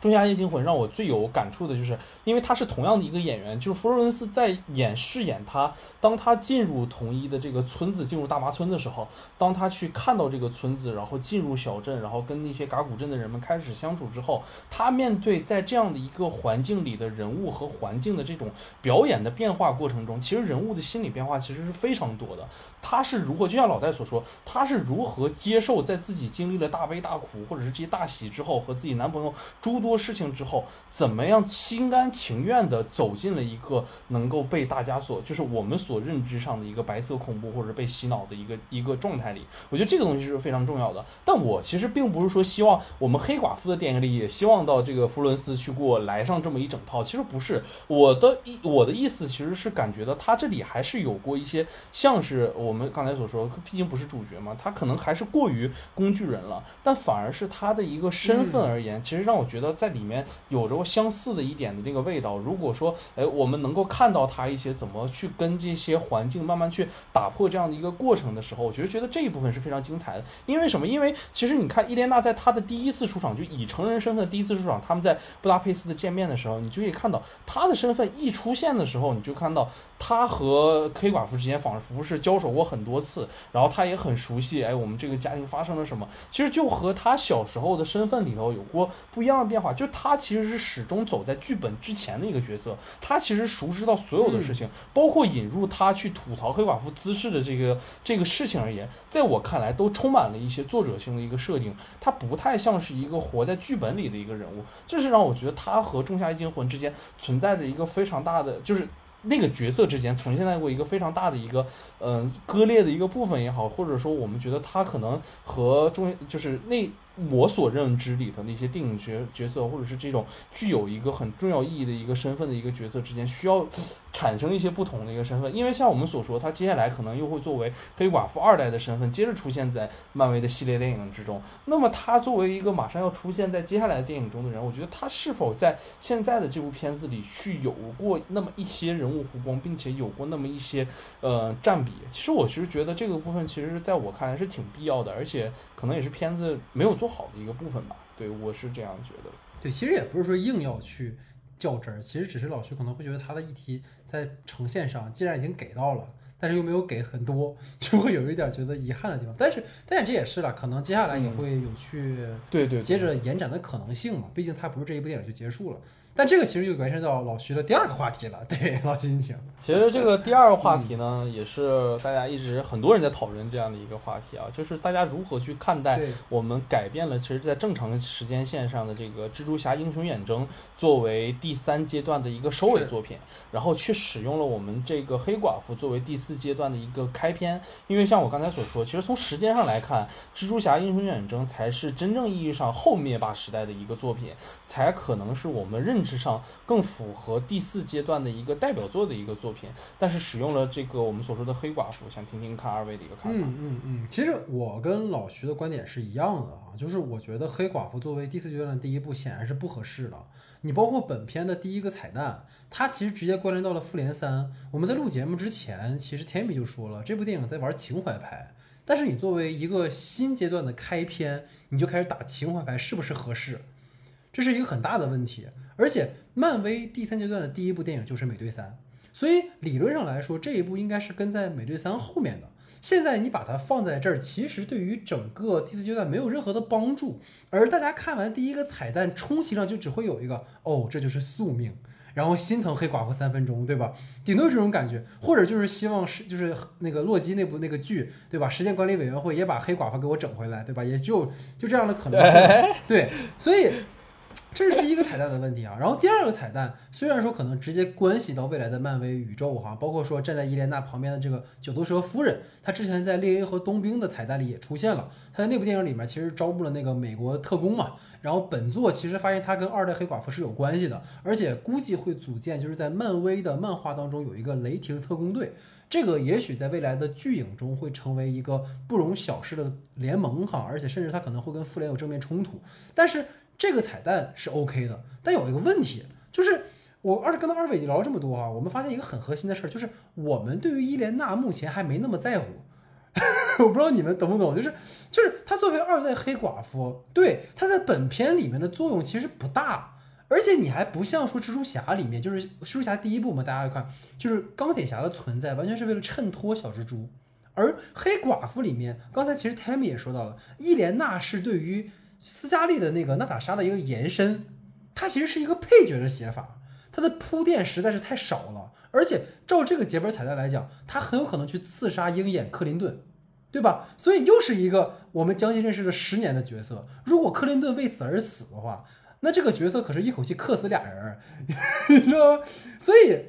仲夏夜惊魂》让我最有感触的就是，因为他是同样的一个演员，就是弗洛伦斯在演饰演他，当他进入同一的这个村子，进入大麻村的时候，当他去看到这个村子，然后进入小镇，然后跟那些嘎古镇的人们开始相处之后，他面对在这样的一个环境里的人物和环境的这种表演的变化过程中，其实人物的心理变化其实是非常多的。他是如何，就像老戴所说，他是如何接受在自己经历了大悲大苦或者是这些大喜之后，和自己男朋友诸多做事情之后，怎么样心甘情愿地走进了一个能够被大家所，就是我们所认知上的一个白色恐怖或者被洗脑的一个一个状态里。我觉得这个东西是非常重要的。但我其实并不是说希望我们黑寡妇的电影里也希望到这个弗伦斯去给我来上这么一整套，其实不是。我的意我的意思其实是感觉到他这里还是有过一些像是我们刚才所说，毕竟不是主角嘛，他可能还是过于工具人了，但反而是他的一个身份而言，其实让我觉得在里面有着相似的一点的那个味道。如果说，哎，我们能够看到他一些怎么去跟这些环境慢慢去打破这样的一个过程的时候，我觉得觉得这一部分是非常精彩的。因为什么？因为其实你看伊莲娜在她的第一次出场，就以成人身份第一次出场，他们在布达佩斯的见面的时候，你就可以看到她的身份一出现的时候，你就看到她和黑寡妇之间仿佛是交手过很多次，然后她也很熟悉，哎，我们这个家庭发生了什么？其实就和她小时候的身份里头有过不一样的变化，就他其实是始终走在剧本之前的一个角色，他其实熟知到所有的事情，包括引入他去吐槽黑寡妇姿势的这个这个事情而言，在我看来都充满了一些作者性的一个设定，他不太像是一个活在剧本里的一个人物，这是让我觉得他和《仲夏夜惊魂》之间存在着一个非常大的，就是那个角色之间存现在过一个非常大的一个嗯、呃割裂的一个部分也好，或者说我们觉得他可能和中就是那我所认知里头那些电影角角色，或者是这种具有一个很重要意义的一个身份的一个角色之间，需要产生一些不同的一个身份，因为像我们所说，他接下来可能又会作为黑寡妇二代的身份，接着出现在漫威的系列电影之中。那么他作为一个马上要出现在接下来的电影中的人，我觉得他是否在现在的这部片子里去有过那么一些人物弧光，并且有过那么一些呃占比？其实我其实觉得这个部分，其实在我看来是挺必要的，而且可能也是片子没有做好的一个部分吧。对我是这样觉得。
对，其实也不是说硬要去较真儿，其实只是老徐可能会觉得他的议题在呈现上既然已经给到了，但是又没有给很多，就会有一点觉得遗憾的地方。但是，但是这也是了，可能接下来也会有去
对对，
接着延展的可能性嘛，毕竟它不是这一部电影就结束了。但这个其实就延伸到老徐的第二个话题了，对，老徐你请。
其实这个第二个话题呢，也是大家一直很多人在讨论这样的一个话题啊，就是大家如何去看待，我们改变了，其实，在正常时间线上的这个《蜘蛛侠：英雄远征》作为第三阶段的一个收尾作品，然后去使用了我们这个黑寡妇作为第四阶段的一个开篇。因为像我刚才所说，其实从时间上来看，《蜘蛛侠：英雄远征》才是真正意义上后灭霸时代的一个作品，才可能是我们认知上更符合第四阶段的一个代表作的一个作品。但是使用了这个我们所说的黑寡妇，想听听看二位的一个看法。
嗯嗯嗯，其实我跟老徐的观点是一样的啊，就是我觉得黑寡妇作为第四阶段的第一部显然是不合适的。你包括本片的第一个彩蛋，它其实直接关联到了复联三。我们在录节目之前，其实甜米就说了，这部电影在玩情怀牌。但是你作为一个新阶段的开篇，你就开始打情怀牌，是不是合适？这是一个很大的问题。而且，漫威第三阶段的第一部电影就是美队三，所以理论上来说，这一部应该是跟在美队三后面的。现在你把它放在这儿，其实对于整个第四阶段没有任何的帮助。而大家看完第一个彩蛋，充其量就只会有一个哦，这就是宿命，然后心疼黑寡妇三分钟，对吧？顶多这种感觉，或者就是希望是就是那个洛基那部那个剧，对吧？时间管理委员会也把黑寡妇给我整回来，对吧？也就就这样的可能性，对，所以。这是第一个彩蛋的问题啊。然后第二个彩蛋，虽然说可能直接关系到未来的漫威宇宙哈，包括说站在伊莲娜旁边的这个九头蛇夫人，她之前在猎鹰和冬兵的彩蛋里也出现了。她在那部电影里面其实招募了那个美国特工嘛。然后本作其实发现她跟二代黑寡妇是有关系的，而且估计会组建就是在漫威的漫画当中有一个雷霆特工队。这个也许在未来的剧影中会成为一个不容小视的联盟哈，而且甚至它可能会跟复联有正面冲突。但是这个彩蛋是 OK 的，但有一个问题，就是我二跟到二位聊了这么多啊，我们发现一个很核心的事儿，就是我们对于伊莲娜目前还没那么在乎。我不知道你们懂不懂，就是就是她作为二代黑寡妇，对她在本片里面的作用其实不大。而且你还不像说蜘蛛侠里面，就是蜘蛛侠第一部嘛，大家看，就是钢铁侠的存在完全是为了衬托小蜘蛛，而黑寡妇里面，刚才其实 Tammy 也说到了，伊莲娜是对于斯嘉丽的那个娜塔莎的一个延伸，它其实是一个配角的写法，它的铺垫实在是太少了，而且照这个节本彩蛋来讲，他很有可能去刺杀鹰眼克林顿，对吧？所以又是一个我们将近认识了十年的角色，如果克林顿为此而死的话。那这个角色可是一口气克死俩人，你知道吗？所以，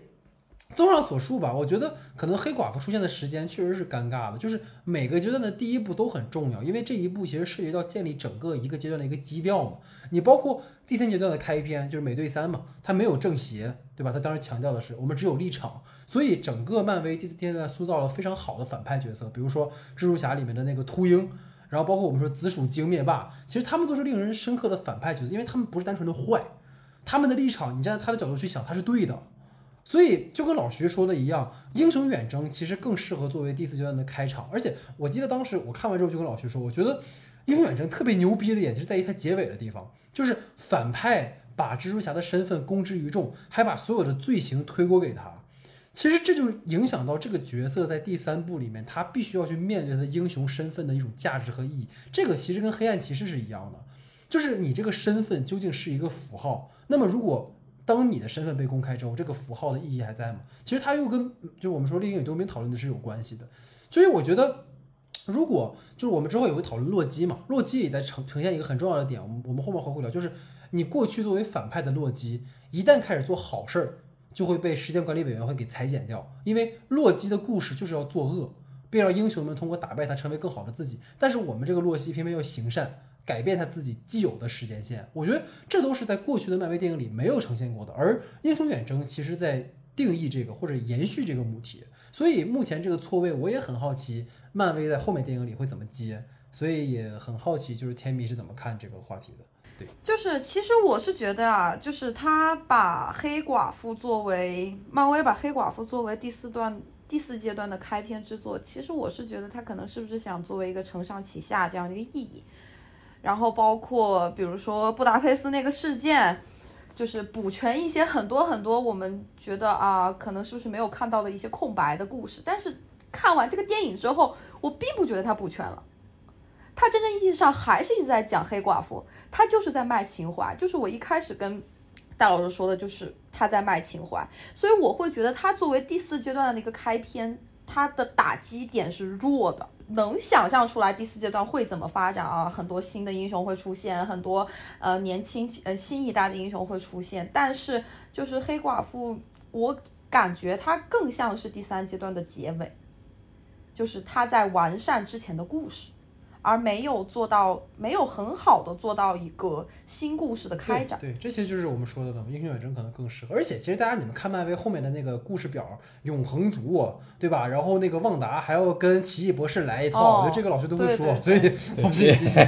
综上所述吧，我觉得可能黑寡妇出现的时间确实是尴尬的。就是每个阶段的第一步都很重要，因为这一步其实涉及到建立整个一个阶段的一个基调嘛。你包括第三阶段的开篇就是美队三嘛，它没有正邪，对吧？它当时强调的是我们只有立场，所以整个漫威第四阶段塑造了非常好的反派角色，比如说蜘蛛侠里面的那个秃鹰。然后包括我们说紫薯精灭霸，其实他们都是令人深刻的反派角色，因为他们不是单纯的坏，他们的立场，你站在他的角度去想，他是对的。所以就跟老徐说的一样，英雄远征其实更适合作为第四阶段的开场。而且我记得当时我看完之后就跟老徐说，我觉得英雄远征特别牛逼的点就是在于它结尾的地方，就是反派把蜘蛛侠的身份公之于众，还把所有的罪行推锅给他。其实这就影响到这个角色在第三部里面，他必须要去面对他英雄身份的一种价值和意义。这个其实跟黑暗骑士是一样的，就是你这个身份究竟是一个符号。那么如果当你的身份被公开之后，这个符号的意义还在吗？其实它又跟就我们说《猎鹰与冬兵》讨论的是有关系的。所以我觉得，如果就是我们之后也会讨论洛基嘛，洛基也在呈呈现一个很重要的点，我们我们后面会会聊，就是你过去作为反派的洛基，一旦开始做好事儿。就会被时间管理委员会给裁剪掉，因为洛基的故事就是要作恶，并让英雄们通过打败他成为更好的自己。但是我们这个洛基偏偏要行善，改变他自己既有的时间线。我觉得这都是在过去的漫威电影里没有呈现过的。而英雄远征其实在定义这个或者延续这个母题，所以目前这个错位我也很好奇，漫威在后面电影里会怎么接，所以也很好奇，就是天迷是怎么看这个话题的。
对就是，其实我是觉得啊，就是他把黑寡妇作为漫威把黑寡妇作为第四段第四阶段的开篇之作，其实我是觉得他可能是不是想作为一个承上启下这样的一个意义，然后包括比如说布达佩斯那个事件，就是补全一些很多很多我们觉得啊，可能是不是没有看到的一些空白的故事，但是看完这个电影之后，我并不觉得他补全了。他真正意义上还是一直在讲黑寡妇，他就是在卖情怀，就是我一开始跟大老师说的，就是他在卖情怀，所以我会觉得他作为第四阶段的那个开篇，它的打击点是弱的，能想象出来第四阶段会怎么发展啊？很多新的英雄会出现，很多呃年轻呃新一代的英雄会出现，但是就是黑寡妇，我感觉它更像是第三阶段的结尾，就是他在完善之前的故事。而没有做到，没有很好的做到一个新故事的开展。
对，这些就是我们说的，英雄远征可能更适合。而且，其实大家你们看漫威后面的那个故事表，永恒族，对吧？然后那个旺达还要跟奇异博士来一套，我觉得这个老师都会说，所以老师继续。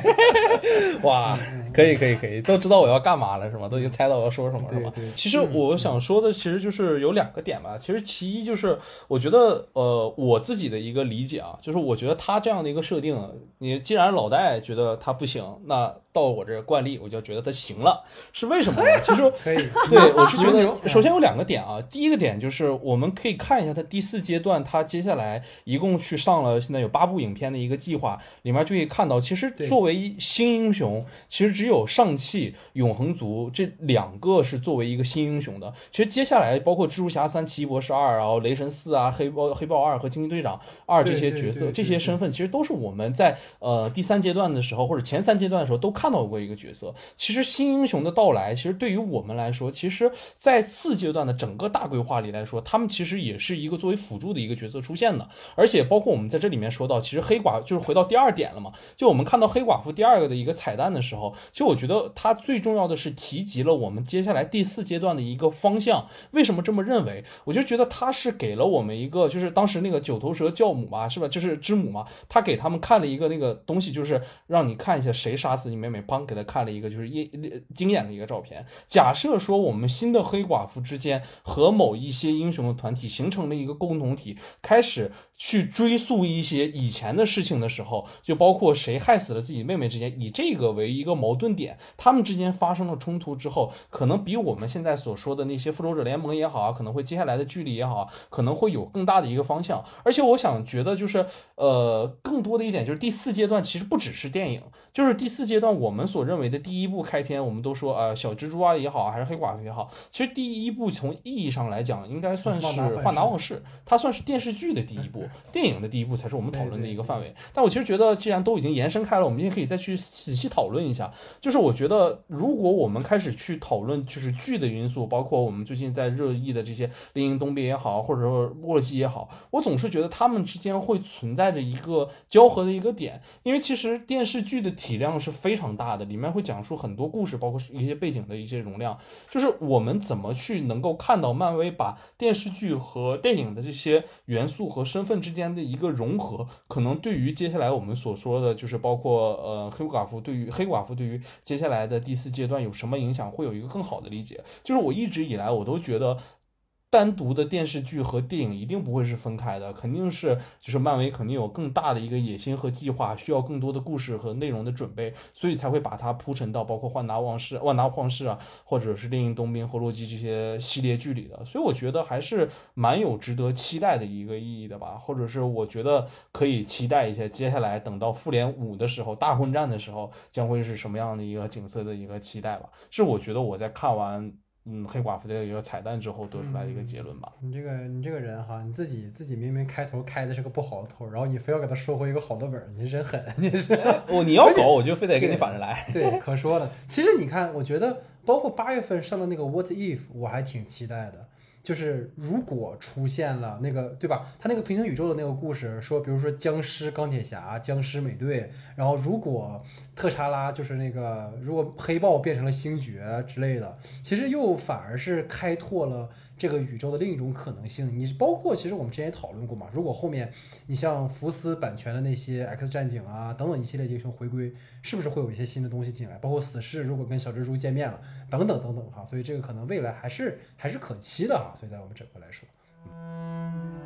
哇，可以可以可以，都知道我要干嘛了是吗？都已经猜到我要说什么了吗？其实我想说的，其实就是有两个点吧。其实其一就是，我觉得呃，我自己的一个理解啊，就是我觉得他这样的一个设定，你。既然老戴觉得他不行，那。到我这惯例，我就觉得他行了，是为什么呢？其实
可以，
对我是觉 得，首先有两个点啊。第一个点就是，我们可以看一下他第四阶段，他接下来一共去上了现在有八部影片的一个计划，里面就可以看到，其实作为新英雄，其实只有上汽永恒族这两个是作为一个新英雄的。其实接下来包括蜘蛛侠三、奇异博士二，然后雷神四啊、黑豹黑豹二和惊奇队长二这些角色，这些身份，其实都是我们在呃第三阶段的时候或者前三阶段的时候都看。看到过一个角色。其实新英雄的到来，其实对于我们来说，其实在四阶段的整个大规划里来说，他们其实也是一个作为辅助的一个角色出现的。而且包括我们在这里面说到，其实黑寡就是回到第二点了嘛，就我们看到黑寡妇第二个的一个彩蛋的时候，其实我觉得它最重要的是提及了我们接下来第四阶段的一个方向。为什么这么认为？我就觉得它是给了我们一个，就是当时那个九头蛇教母嘛，是吧？就是之母嘛，他给他们看了一个那个东西，就是让你看一下谁杀死你妹妹。帮给他看了一个就是一惊艳的一个照片。假设说我们新的黑寡妇之间和某一些英雄的团体形成了一个共同体，开始。去追溯一些以前的事情的时候，就包括谁害死了自己妹妹之间，以这个为一个矛盾点，他们之间发生了冲突之后，可能比我们现在所说的那些复仇者联盟也好啊，可能会接下来的距离也好啊，可能会有更大的一个方向。而且我想觉得就是，呃，更多的一点就是第四阶段其实不只是电影，就是第四阶段我们所认为的第一部开篇，我们都说啊，小蜘蛛啊也好，还是黑寡妇也好，其实第一部从意义上来讲，应该算是《
幻
达往事》，它算是电视剧的第一部。电影的第一步才是我们讨论的一个范围，但我其实觉得，既然都已经延伸开了，我们也可以再去仔细讨论一下。就是我觉得，如果我们开始去讨论，就是剧的因素，包括我们最近在热议的这些《林东边》也好，或者说《洛基》也好，我总是觉得他们之间会存在着一个交合的一个点，因为其实电视剧的体量是非常大的，里面会讲述很多故事，包括一些背景的一些容量。就是我们怎么去能够看到漫威把电视剧和电影的这些元素和身份之间。的一个融合，可能对于接下来我们所说的就是包括呃黑寡妇对于黑寡妇对于接下来的第四阶段有什么影响，会有一个更好的理解。就是我一直以来我都觉得。单独的电视剧和电影一定不会是分开的，肯定是就是漫威肯定有更大的一个野心和计划，需要更多的故事和内容的准备，所以才会把它铺陈到包括万达往事、万达旷世啊，或者是猎鹰冬兵和洛基这些系列剧里的。所以我觉得还是蛮有值得期待的一个意义的吧，或者是我觉得可以期待一下接下来等到复联五的时候大混战的时候将会是什么样的一个景色的一个期待吧。是我觉得我在看完。嗯，黑寡妇的一个彩蛋之后得出来的一个结论吧。
你这个你这个人哈，你自己自己明明开头开的是个不好的头，然后你非要给他收回一个好的本儿，你真狠，你是。
哦，你要走，我就非得跟你反着来。
对，可说了。其实你看，我觉得包括八月份上的那个 What If，我还挺期待的。就是如果出现了那个，对吧？他那个平行宇宙的那个故事，说比如说僵尸钢铁侠、僵尸美队，然后如果特查拉就是那个，如果黑豹变成了星爵之类的，其实又反而是开拓了。这个宇宙的另一种可能性，你包括其实我们之前也讨论过嘛。如果后面你像福斯版权的那些 X 战警啊等等一系列英雄回归，是不是会有一些新的东西进来？包括死侍如果跟小蜘蛛见面了，等等等等哈。所以这个可能未来还是还是可期的哈。所以在我们整个来说。嗯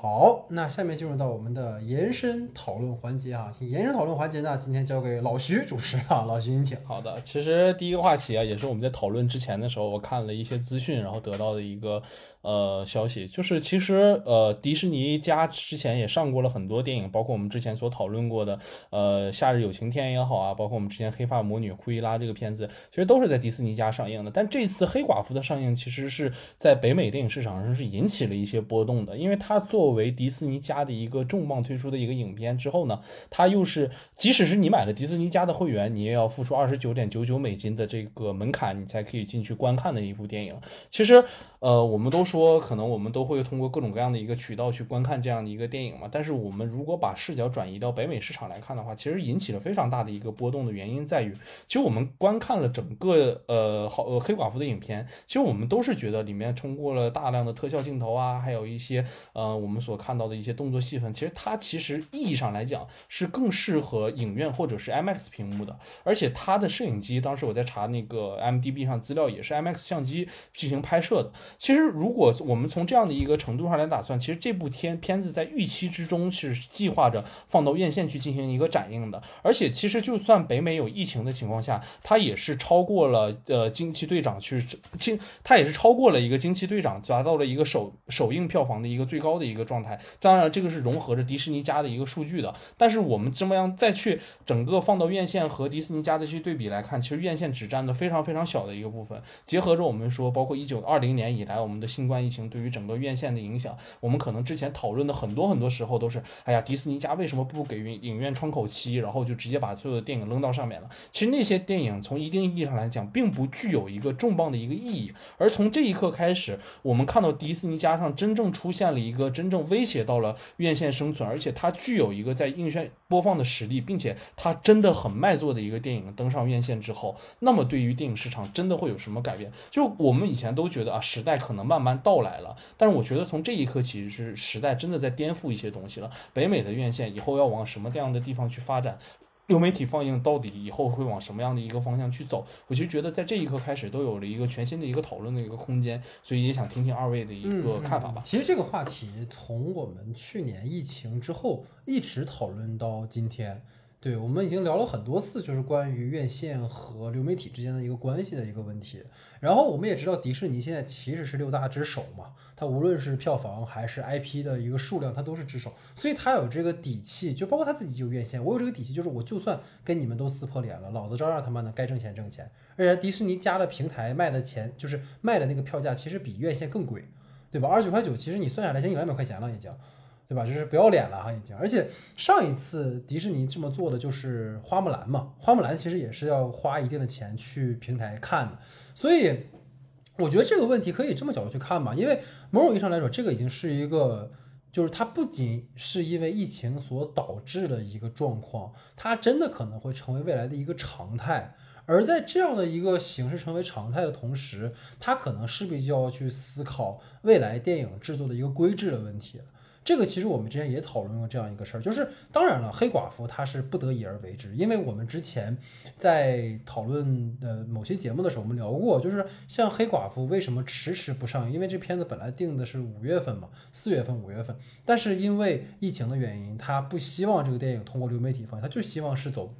好，那下面进入到我们的延伸讨论环节啊。延伸讨论环节呢，今天交给老徐主持啊，老徐您请。
好的，其实第一个话题啊，也是我们在讨论之前的时候，我看了一些资讯，然后得到的一个。呃，消息就是其实呃，迪士尼家之前也上过了很多电影，包括我们之前所讨论过的呃《夏日有晴天》也好啊，包括我们之前《黑发魔女库伊拉》这个片子，其实都是在迪士尼家上映的。但这次《黑寡妇》的上映，其实是在北美电影市场上是引起了一些波动的，因为它作为迪士尼家的一个重磅推出的一个影片之后呢，它又是即使是你买了迪士尼家的会员，你也要付出二十九点九九美金的这个门槛，你才可以进去观看的一部电影。其实。呃，我们都说可能我们都会通过各种各样的一个渠道去观看这样的一个电影嘛。但是我们如果把视角转移到北美市场来看的话，其实引起了非常大的一个波动的原因在于，其实我们观看了整个呃好呃黑寡妇的影片，其实我们都是觉得里面通过了大量的特效镜头啊，还有一些呃我们所看到的一些动作戏份，其实它其实意义上来讲是更适合影院或者是 IMAX 屏幕的。而且它的摄影机，当时我在查那个 M D B 上资料，也是 IMAX 相机进行拍摄的。其实，如果我们从这样的一个程度上来打算，其实这部片片子在预期之中是计划着放到院线去进行一个展映的。而且，其实就算北美有疫情的情况下，它也是超过了呃惊奇队长去惊，它也是超过了一个惊奇队长，达到了一个首首映票房的一个最高的一个状态。当然，这个是融合着迪士尼家的一个数据的。但是我们这么样再去整个放到院线和迪士尼家的去对比来看，其实院线只占了非常非常小的一个部分。结合着我们说，包括一九二零年以来我们的新冠疫情对于整个院线的影响，我们可能之前讨论的很多很多时候都是，哎呀，迪士尼家为什么不给影院窗口期，然后就直接把所有的电影扔到上面了？其实那些电影从一定意义上来讲，并不具有一个重磅的一个意义。而从这一刻开始，我们看到迪士尼加上真正出现了一个真正威胁到了院线生存，而且它具有一个在映院播放的实力，并且它真的很卖座的一个电影登上院线之后，那么对于电影市场真的会有什么改变？就我们以前都觉得啊，时代可能慢慢到来了，但是我觉得从这一刻其实是时代真的在颠覆一些东西了。北美的院线以后要往什么样的地方去发展？流媒体放映到底以后会往什么样的一个方向去走？我其实觉得在这一刻开始都有了一个全新的一个讨论的一个空间，所以也想听听二位的一个看法吧。
其实这个话题从我们去年疫情之后一直讨论到今天。对，我们已经聊了很多次，就是关于院线和流媒体之间的一个关系的一个问题。然后我们也知道，迪士尼现在其实是六大之首嘛，它无论是票房还是 IP 的一个数量，它都是之首，所以它有这个底气，就包括它自己就有院线，我有这个底气，就是我就算跟你们都撕破脸了，老子照样他妈的该挣钱挣钱。而且迪士尼加了平台卖的钱，就是卖的那个票价，其实比院线更贵，对吧？二十九块九，其实你算下来，将近两百块钱了已经。对吧？就是不要脸了哈，已经。而且上一次迪士尼这么做的就是花木兰嘛，花木兰其实也是要花一定的钱去平台看的。所以我觉得这个问题可以这么角度去看吧，因为某种意义上来说，这个已经是一个，就是它不仅是因为疫情所导致的一个状况，它真的可能会成为未来的一个常态。而在这样的一个形式成为常态的同时，它可能势必就要去思考未来电影制作的一个规制的问题。这个其实我们之前也讨论过这样一个事儿，就是当然了，黑寡妇它是不得已而为之，因为我们之前在讨论呃某些节目的时候，我们聊过，就是像黑寡妇为什么迟迟不上映，因为这片子本来定的是五月份嘛，四月份、五月份，但是因为疫情的原因，他不希望这个电影通过流媒体放映，他就希望是走。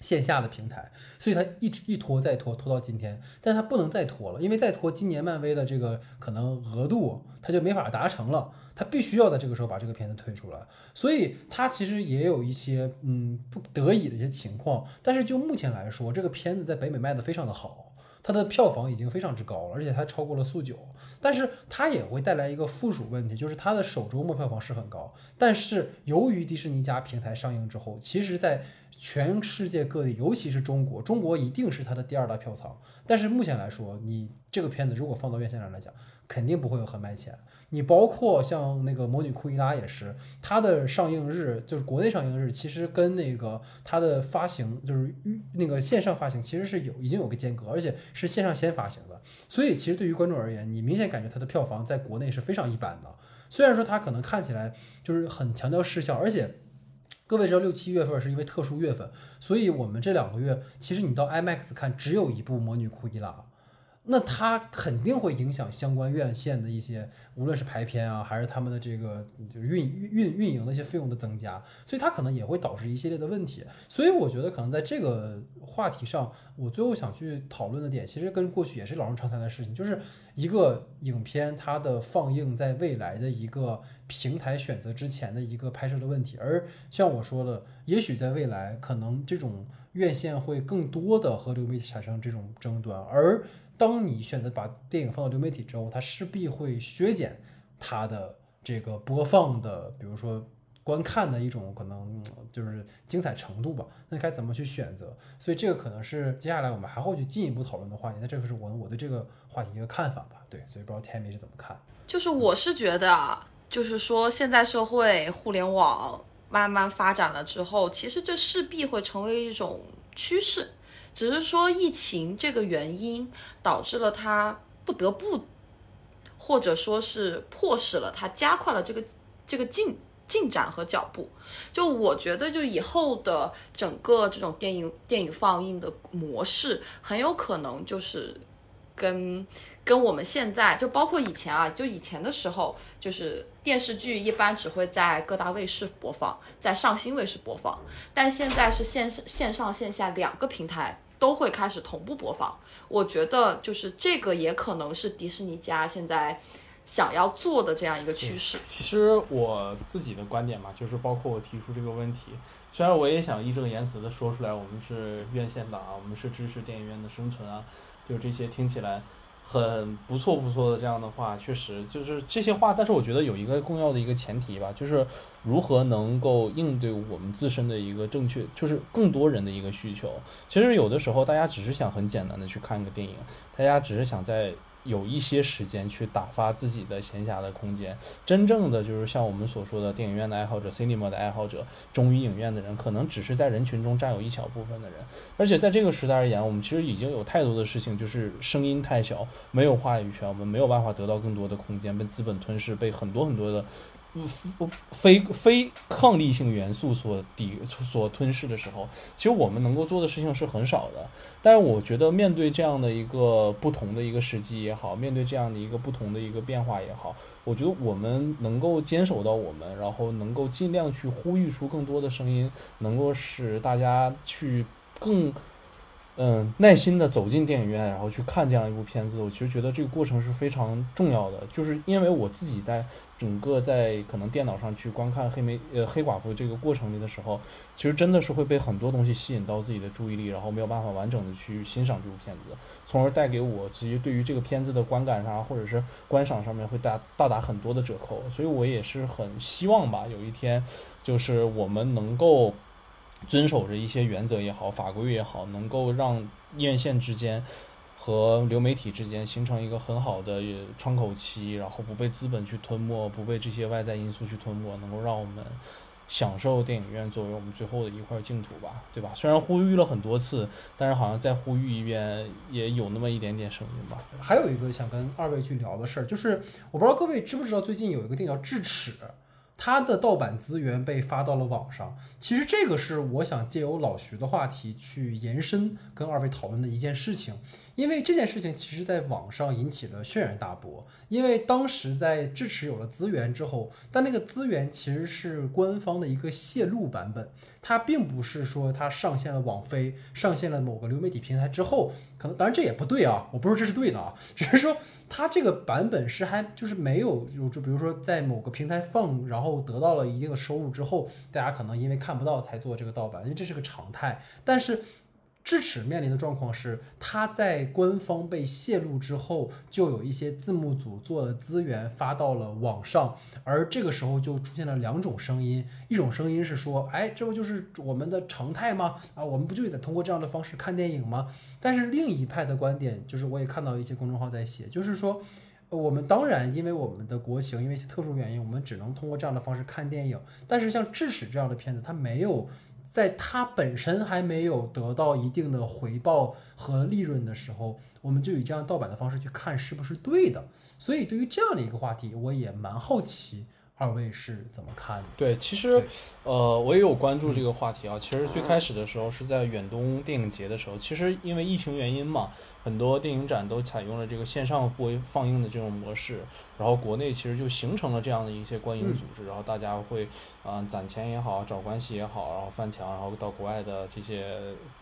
线下的平台，所以他一直一拖再拖，拖到今天，但他不能再拖了，因为再拖，今年漫威的这个可能额度他就没法达成了，他必须要在这个时候把这个片子推出来，所以他其实也有一些嗯不得已的一些情况，但是就目前来说，这个片子在北美卖的非常的好，它的票房已经非常之高了，而且它超过了速九，但是它也会带来一个附属问题，就是它的首周末票房是很高，但是由于迪士尼加平台上映之后，其实在全世界各地，尤其是中国，中国一定是它的第二大票仓。但是目前来说，你这个片子如果放到院线上来讲，肯定不会有很卖钱。你包括像那个《魔女库伊拉》也是，它的上映日就是国内上映日，其实跟那个它的发行就是那个线上发行其实是有已经有个间隔，而且是线上先发行的。所以其实对于观众而言，你明显感觉它的票房在国内是非常一般的。虽然说它可能看起来就是很强调视效，而且。各位知道六七月份是因为特殊月份，所以我们这两个月其实你到 IMAX 看只有一部《魔女库伊拉》。那它肯定会影响相关院线的一些，无论是排片啊，还是他们的这个就是运运运营的一些费用的增加，所以它可能也会导致一系列的问题。所以我觉得可能在这个话题上，我最后想去讨论的点，其实跟过去也是老生常谈的事情，就是一个影片它的放映在未来的一个平台选择之前的一个拍摄的问题。而像我说的，也许在未来可能这种院线会更多的和流媒体产生这种争端，而。当你选择把电影放到流媒体之后，它势必会削减它的这个播放的，比如说观看的一种可能就是精彩程度吧。那该怎么去选择？所以这个可能是接下来我们还会去进一步讨论的话题。那这个是我我对这个话题一个看法吧。对，所以不知道 Tammy 是怎么看？
就是我是觉得啊，就是说现在社会互联网慢慢发展了之后，其实这势必会成为一种趋势。只是说疫情这个原因导致了他不得不，或者说是迫使了他加快了这个这个进进展和脚步。就我觉得，就以后的整个这种电影电影放映的模式，很有可能就是跟跟我们现在就包括以前啊，就以前的时候，就是电视剧一般只会在各大卫视播放，在上新卫视播放，但现在是线线上线下两个平台。都会开始同步播放，我觉得就是这个也可能是迪士尼家现在想要做的这样一个趋势。
其实我自己的观点嘛，就是包括我提出这个问题，虽然我也想义正言辞的说出来，我们是院线党啊，我们是支持电影院的生存啊，就这些听起来很不错不错的这样的话，确实就是这些话。但是我觉得有一个重要的一个前提吧，就是如何能够应对我们自身的一个正确，就是更多人的一个需求。其实有的时候大家只是想很简单的去看个电影，大家只是想在。有一些时间去打发自己的闲暇的空间，真正的就是像我们所说的电影院的爱好者、cinema 的爱好者、忠于影院的人，可能只是在人群中占有一小部分的人。而且在这个时代而言，我们其实已经有太多的事情，就是声音太小，没有话语权，我们没有办法得到更多的空间，被资本吞噬，被很多很多的。非非抗力性元素所抵所吞噬的时候，其实我们能够做的事情是很少的。但是我觉得面对这样的一个不同的一个时机也好，面对这样的一个不同的一个变化也好，我觉得我们能够坚守到我们，然后能够尽量去呼吁出更多的声音，能够使大家去更。嗯，耐心的走进电影院，然后去看这样一部片子，我其实觉得这个过程是非常重要的。就是因为我自己在整个在可能电脑上去观看黑莓呃黑寡妇这个过程里的时候，其实真的是会被很多东西吸引到自己的注意力，然后没有办法完整的去欣赏这部片子，从而带给我其实对于这个片子的观感上或者是观赏上面会大大打很多的折扣。所以我也是很希望吧，有一天就是我们能够。遵守着一些原则也好，法规也好，能够让院线之间和流媒体之间形成一个很好的窗口期，然后不被资本去吞没，不被这些外在因素去吞没，能够让我们享受电影院作为我们最后的一块净土吧，对吧？虽然呼吁了很多次，但是好像再呼吁一遍也有那么一点点声音吧。
还有一个想跟二位去聊的事儿，就是我不知道各位知不知道，最近有一个电影叫《智齿》。他的盗版资源被发到了网上，其实这个是我想借由老徐的话题去延伸跟二位讨论的一件事情。因为这件事情其实在网上引起了轩然大波，因为当时在智齿有了资源之后，但那个资源其实是官方的一个泄露版本，它并不是说它上线了网飞，上线了某个流媒体平台之后，可能当然这也不对啊，我不说这是对的啊，只是说它这个版本是还就是没有就就比如说在某个平台放，然后得到了一定的收入之后，大家可能因为看不到才做这个盗版，因为这是个常态，但是。智齿面临的状况是，它在官方被泄露之后，就有一些字幕组做了资源发到了网上，而这个时候就出现了两种声音，一种声音是说，哎，这不就是我们的常态吗？啊，我们不就得通过这样的方式看电影吗？但是另一派的观点就是，我也看到一些公众号在写，就是说，我们当然因为我们的国情，因为一些特殊原因，我们只能通过这样的方式看电影，但是像智齿这样的片子，它没有。在它本身还没有得到一定的回报和利润的时候，我们就以这样盗版的方式去看是不是对的。所以对于这样的一个话题，我也蛮好奇二位是怎么看的。
对，其实呃，我也有关注这个话题啊。其实最开始的时候是在远东电影节的时候，其实因为疫情原因嘛，很多电影展都采用了这个线上播放映的这种模式。然后国内其实就形成了这样的一些观影组织，然后大家会啊攒钱也好，找关系也好，然后翻墙，然后到国外的这些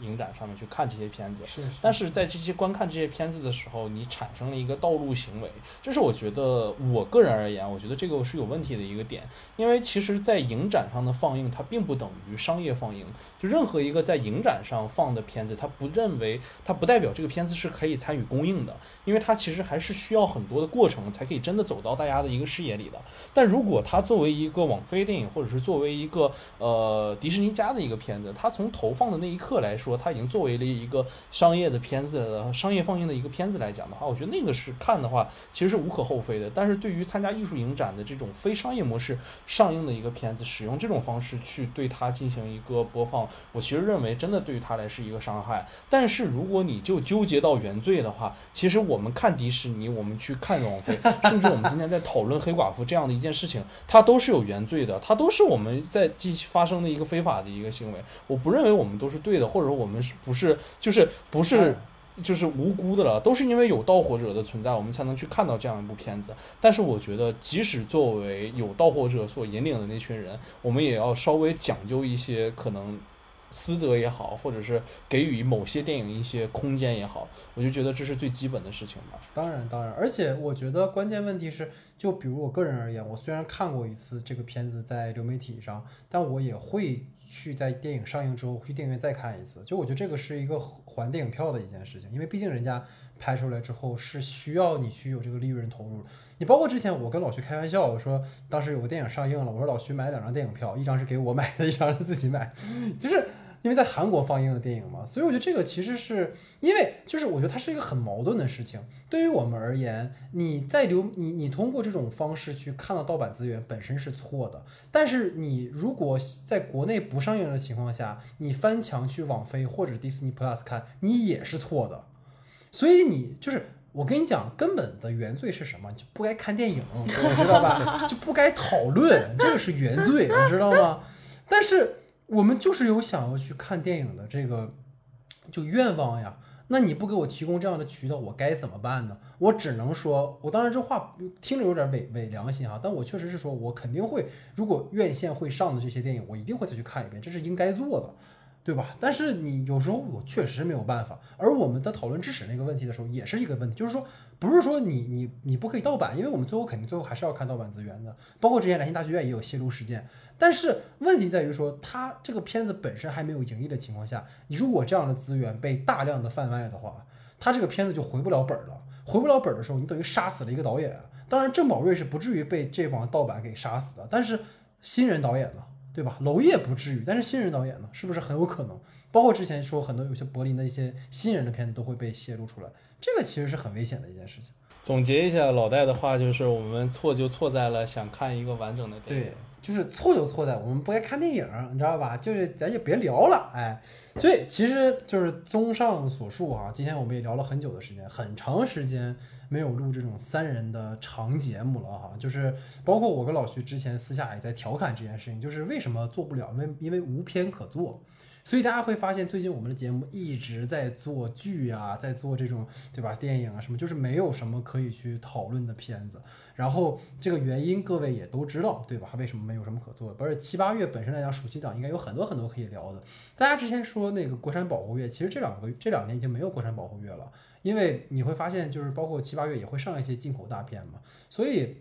影展上面去看这些片子。
是。
但是在这些观看这些片子的时候，你产生了一个道路行为，这是我觉得我个人而言，我觉得这个是有问题的一个点。因为其实，在影展上的放映，它并不等于商业放映。就任何一个在影展上放的片子，它不认为它不代表这个片子是可以参与公映的，因为它其实还是需要很多的过程才可以真的。走到大家的一个视野里的，但如果它作为一个网飞电影，或者是作为一个呃迪士尼家的一个片子，它从投放的那一刻来说，它已经作为了一个商业的片子、商业放映的一个片子来讲的话，我觉得那个是看的话，其实是无可厚非的。但是对于参加艺术影展的这种非商业模式上映的一个片子，使用这种方式去对它进行一个播放，我其实认为真的对于它来是一个伤害。但是如果你就纠结到原罪的话，其实我们看迪士尼，我们去看网飞，甚至。我们今天在讨论黑寡妇这样的一件事情，它都是有原罪的，它都是我们在继续发生的一个非法的一个行为。我不认为我们都是对的，或者说我们是不是就是不是 就是无辜的了，都是因为有盗火者的存在，我们才能去看到这样一部片子。但是我觉得，即使作为有盗火者所引领的那群人，我们也要稍微讲究一些可能。私德也好，或者是给予某些电影一些空间也好，我就觉得这是最基本的事情吧。
当然，当然，而且我觉得关键问题是，就比如我个人而言，我虽然看过一次这个片子在流媒体上，但我也会去在电影上映之后去电影院再看一次。就我觉得这个是一个还电影票的一件事情，因为毕竟人家拍出来之后是需要你去有这个利润投入。你包括之前我跟老徐开玩笑，我说当时有个电影上映了，我说老徐买两张电影票，一张是给我买的，一张是自己买，就是因为在韩国放映的电影嘛，所以我觉得这个其实是因为就是我觉得它是一个很矛盾的事情。对于我们而言，你在流你你通过这种方式去看到盗版资源本身是错的，但是你如果在国内不上映的情况下，你翻墙去网飞或者迪士尼 Plus 看，你也是错的。所以你就是我跟你讲，根本的原罪是什么？就不该看电影，你知道吧？就不该讨论，这个是原罪，你知道吗？但是我们就是有想要去看电影的这个就愿望呀。那你不给我提供这样的渠道，我该怎么办呢？我只能说，我当然这话听着有点伪伪良心哈，但我确实是说我肯定会，如果院线会上的这些电影，我一定会再去看一遍，这是应该做的。对吧？但是你有时候我确实没有办法。而我们在讨论致使那个问题的时候，也是一个问题，就是说，不是说你你你不可以盗版，因为我们最后肯定最后还是要看盗版资源的。包括之前兰心大剧院也有泄露事件。但是问题在于说，它这个片子本身还没有盈利的情况下，你如果这样的资源被大量的贩卖的话，它这个片子就回不了本了。回不了本的时候，你等于杀死了一个导演。当然，郑宝瑞是不至于被这帮盗版给杀死的，但是新人导演呢？对吧？娄烨不至于，但是新人导演呢，是不是很有可能？包括之前说很多有些柏林的一些新人的片子都会被泄露出来，这个其实是很危险的一件事情。
总结一下老戴的话，就是我们错就错在了想看一个完整的电影。
对，就是错就错在我们不该看电影，你知道吧？就是咱就别聊了，哎。所以其实就是综上所述哈，今天我们也聊了很久的时间，很长时间。没有录这种三人的长节目了哈，就是包括我跟老徐之前私下也在调侃这件事情，就是为什么做不了？因为因为无片可做，所以大家会发现最近我们的节目一直在做剧啊，在做这种对吧电影啊什么，就是没有什么可以去讨论的片子。然后这个原因各位也都知道对吧？为什么没有什么可做的？不是七八月本身来讲，暑期档应该有很多很多可以聊的。大家之前说那个国产保护月，其实这两个这两年已经没有国产保护月了。因为你会发现，就是包括七八月也会上一些进口大片嘛，所以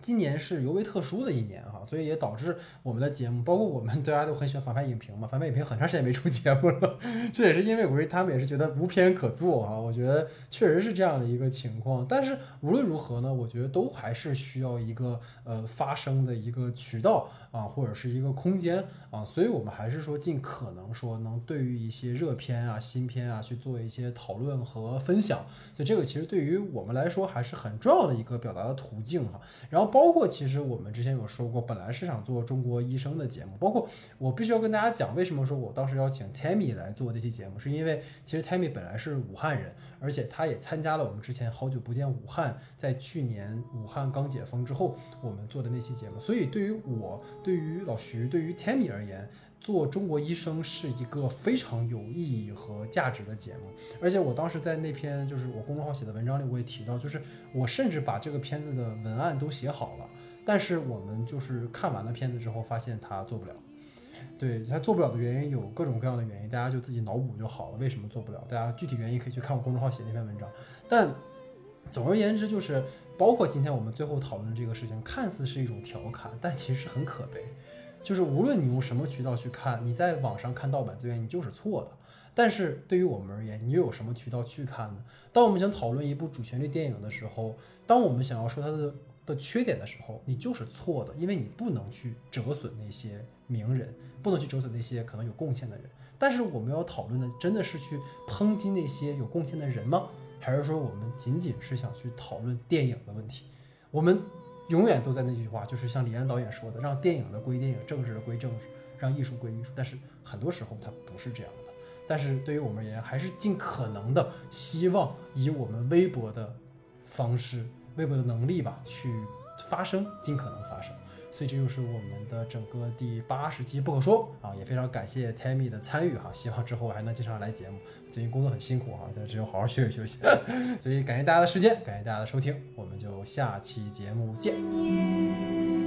今年是尤为特殊的一年哈，所以也导致我们的节目，包括我们大家都很喜欢反派影评嘛，反派影评很长时间没出节目了，这也是因为我他们也是觉得无片可做啊，我觉得确实是这样的一个情况。但是无论如何呢，我觉得都还是需要一个呃发声的一个渠道。啊，或者是一个空间啊，所以我们还是说尽可能说能对于一些热片啊、新片啊去做一些讨论和分享，所以这个其实对于我们来说还是很重要的一个表达的途径哈。然后包括其实我们之前有说过，本来是想做中国医生的节目，包括我必须要跟大家讲，为什么说我当时邀请 Tammy 来做这期节目，是因为其实 Tammy 本来是武汉人。而且他也参加了我们之前好久不见武汉，在去年武汉刚解封之后，我们做的那期节目。所以对于我、对于老徐、对于 Tammy 而言，做中国医生是一个非常有意义和价值的节目。而且我当时在那篇就是我公众号写的文章里，我也提到，就是我甚至把这个片子的文案都写好了，但是我们就是看完了片子之后，发现他做不了。对他做不了的原因有各种各样的原因，大家就自己脑补就好了。为什么做不了？大家具体原因可以去看我公众号写那篇文章。但总而言之，就是包括今天我们最后讨论这个事情，看似是一种调侃，但其实很可悲。就是无论你用什么渠道去看，你在网上看盗版资源，你就是错的。但是对于我们而言，你又有什么渠道去看呢？当我们想讨论一部主旋律电影的时候，当我们想要说它的的缺点的时候，你就是错的，因为你不能去折损那些。名人不能去折损那些可能有贡献的人，但是我们要讨论的真的是去抨击那些有贡献的人吗？还是说我们仅仅是想去讨论电影的问题？我们永远都在那句话，就是像李安导演说的，让电影的归电影，政治的归政治，让艺术归艺术。但是很多时候它不是这样的。但是对于我们而言，还是尽可能的希望以我们微博的方式、微博的能力吧，去发声，尽可能发声。所以这就是我们的整个第八十期不可说啊，也非常感谢 Tammy 的参与哈，希望之后还能经常来节目。最近工作很辛苦哈，在只有好好休息休息。所以感谢大家的时间，感谢大家的收听，我们就下期节目见。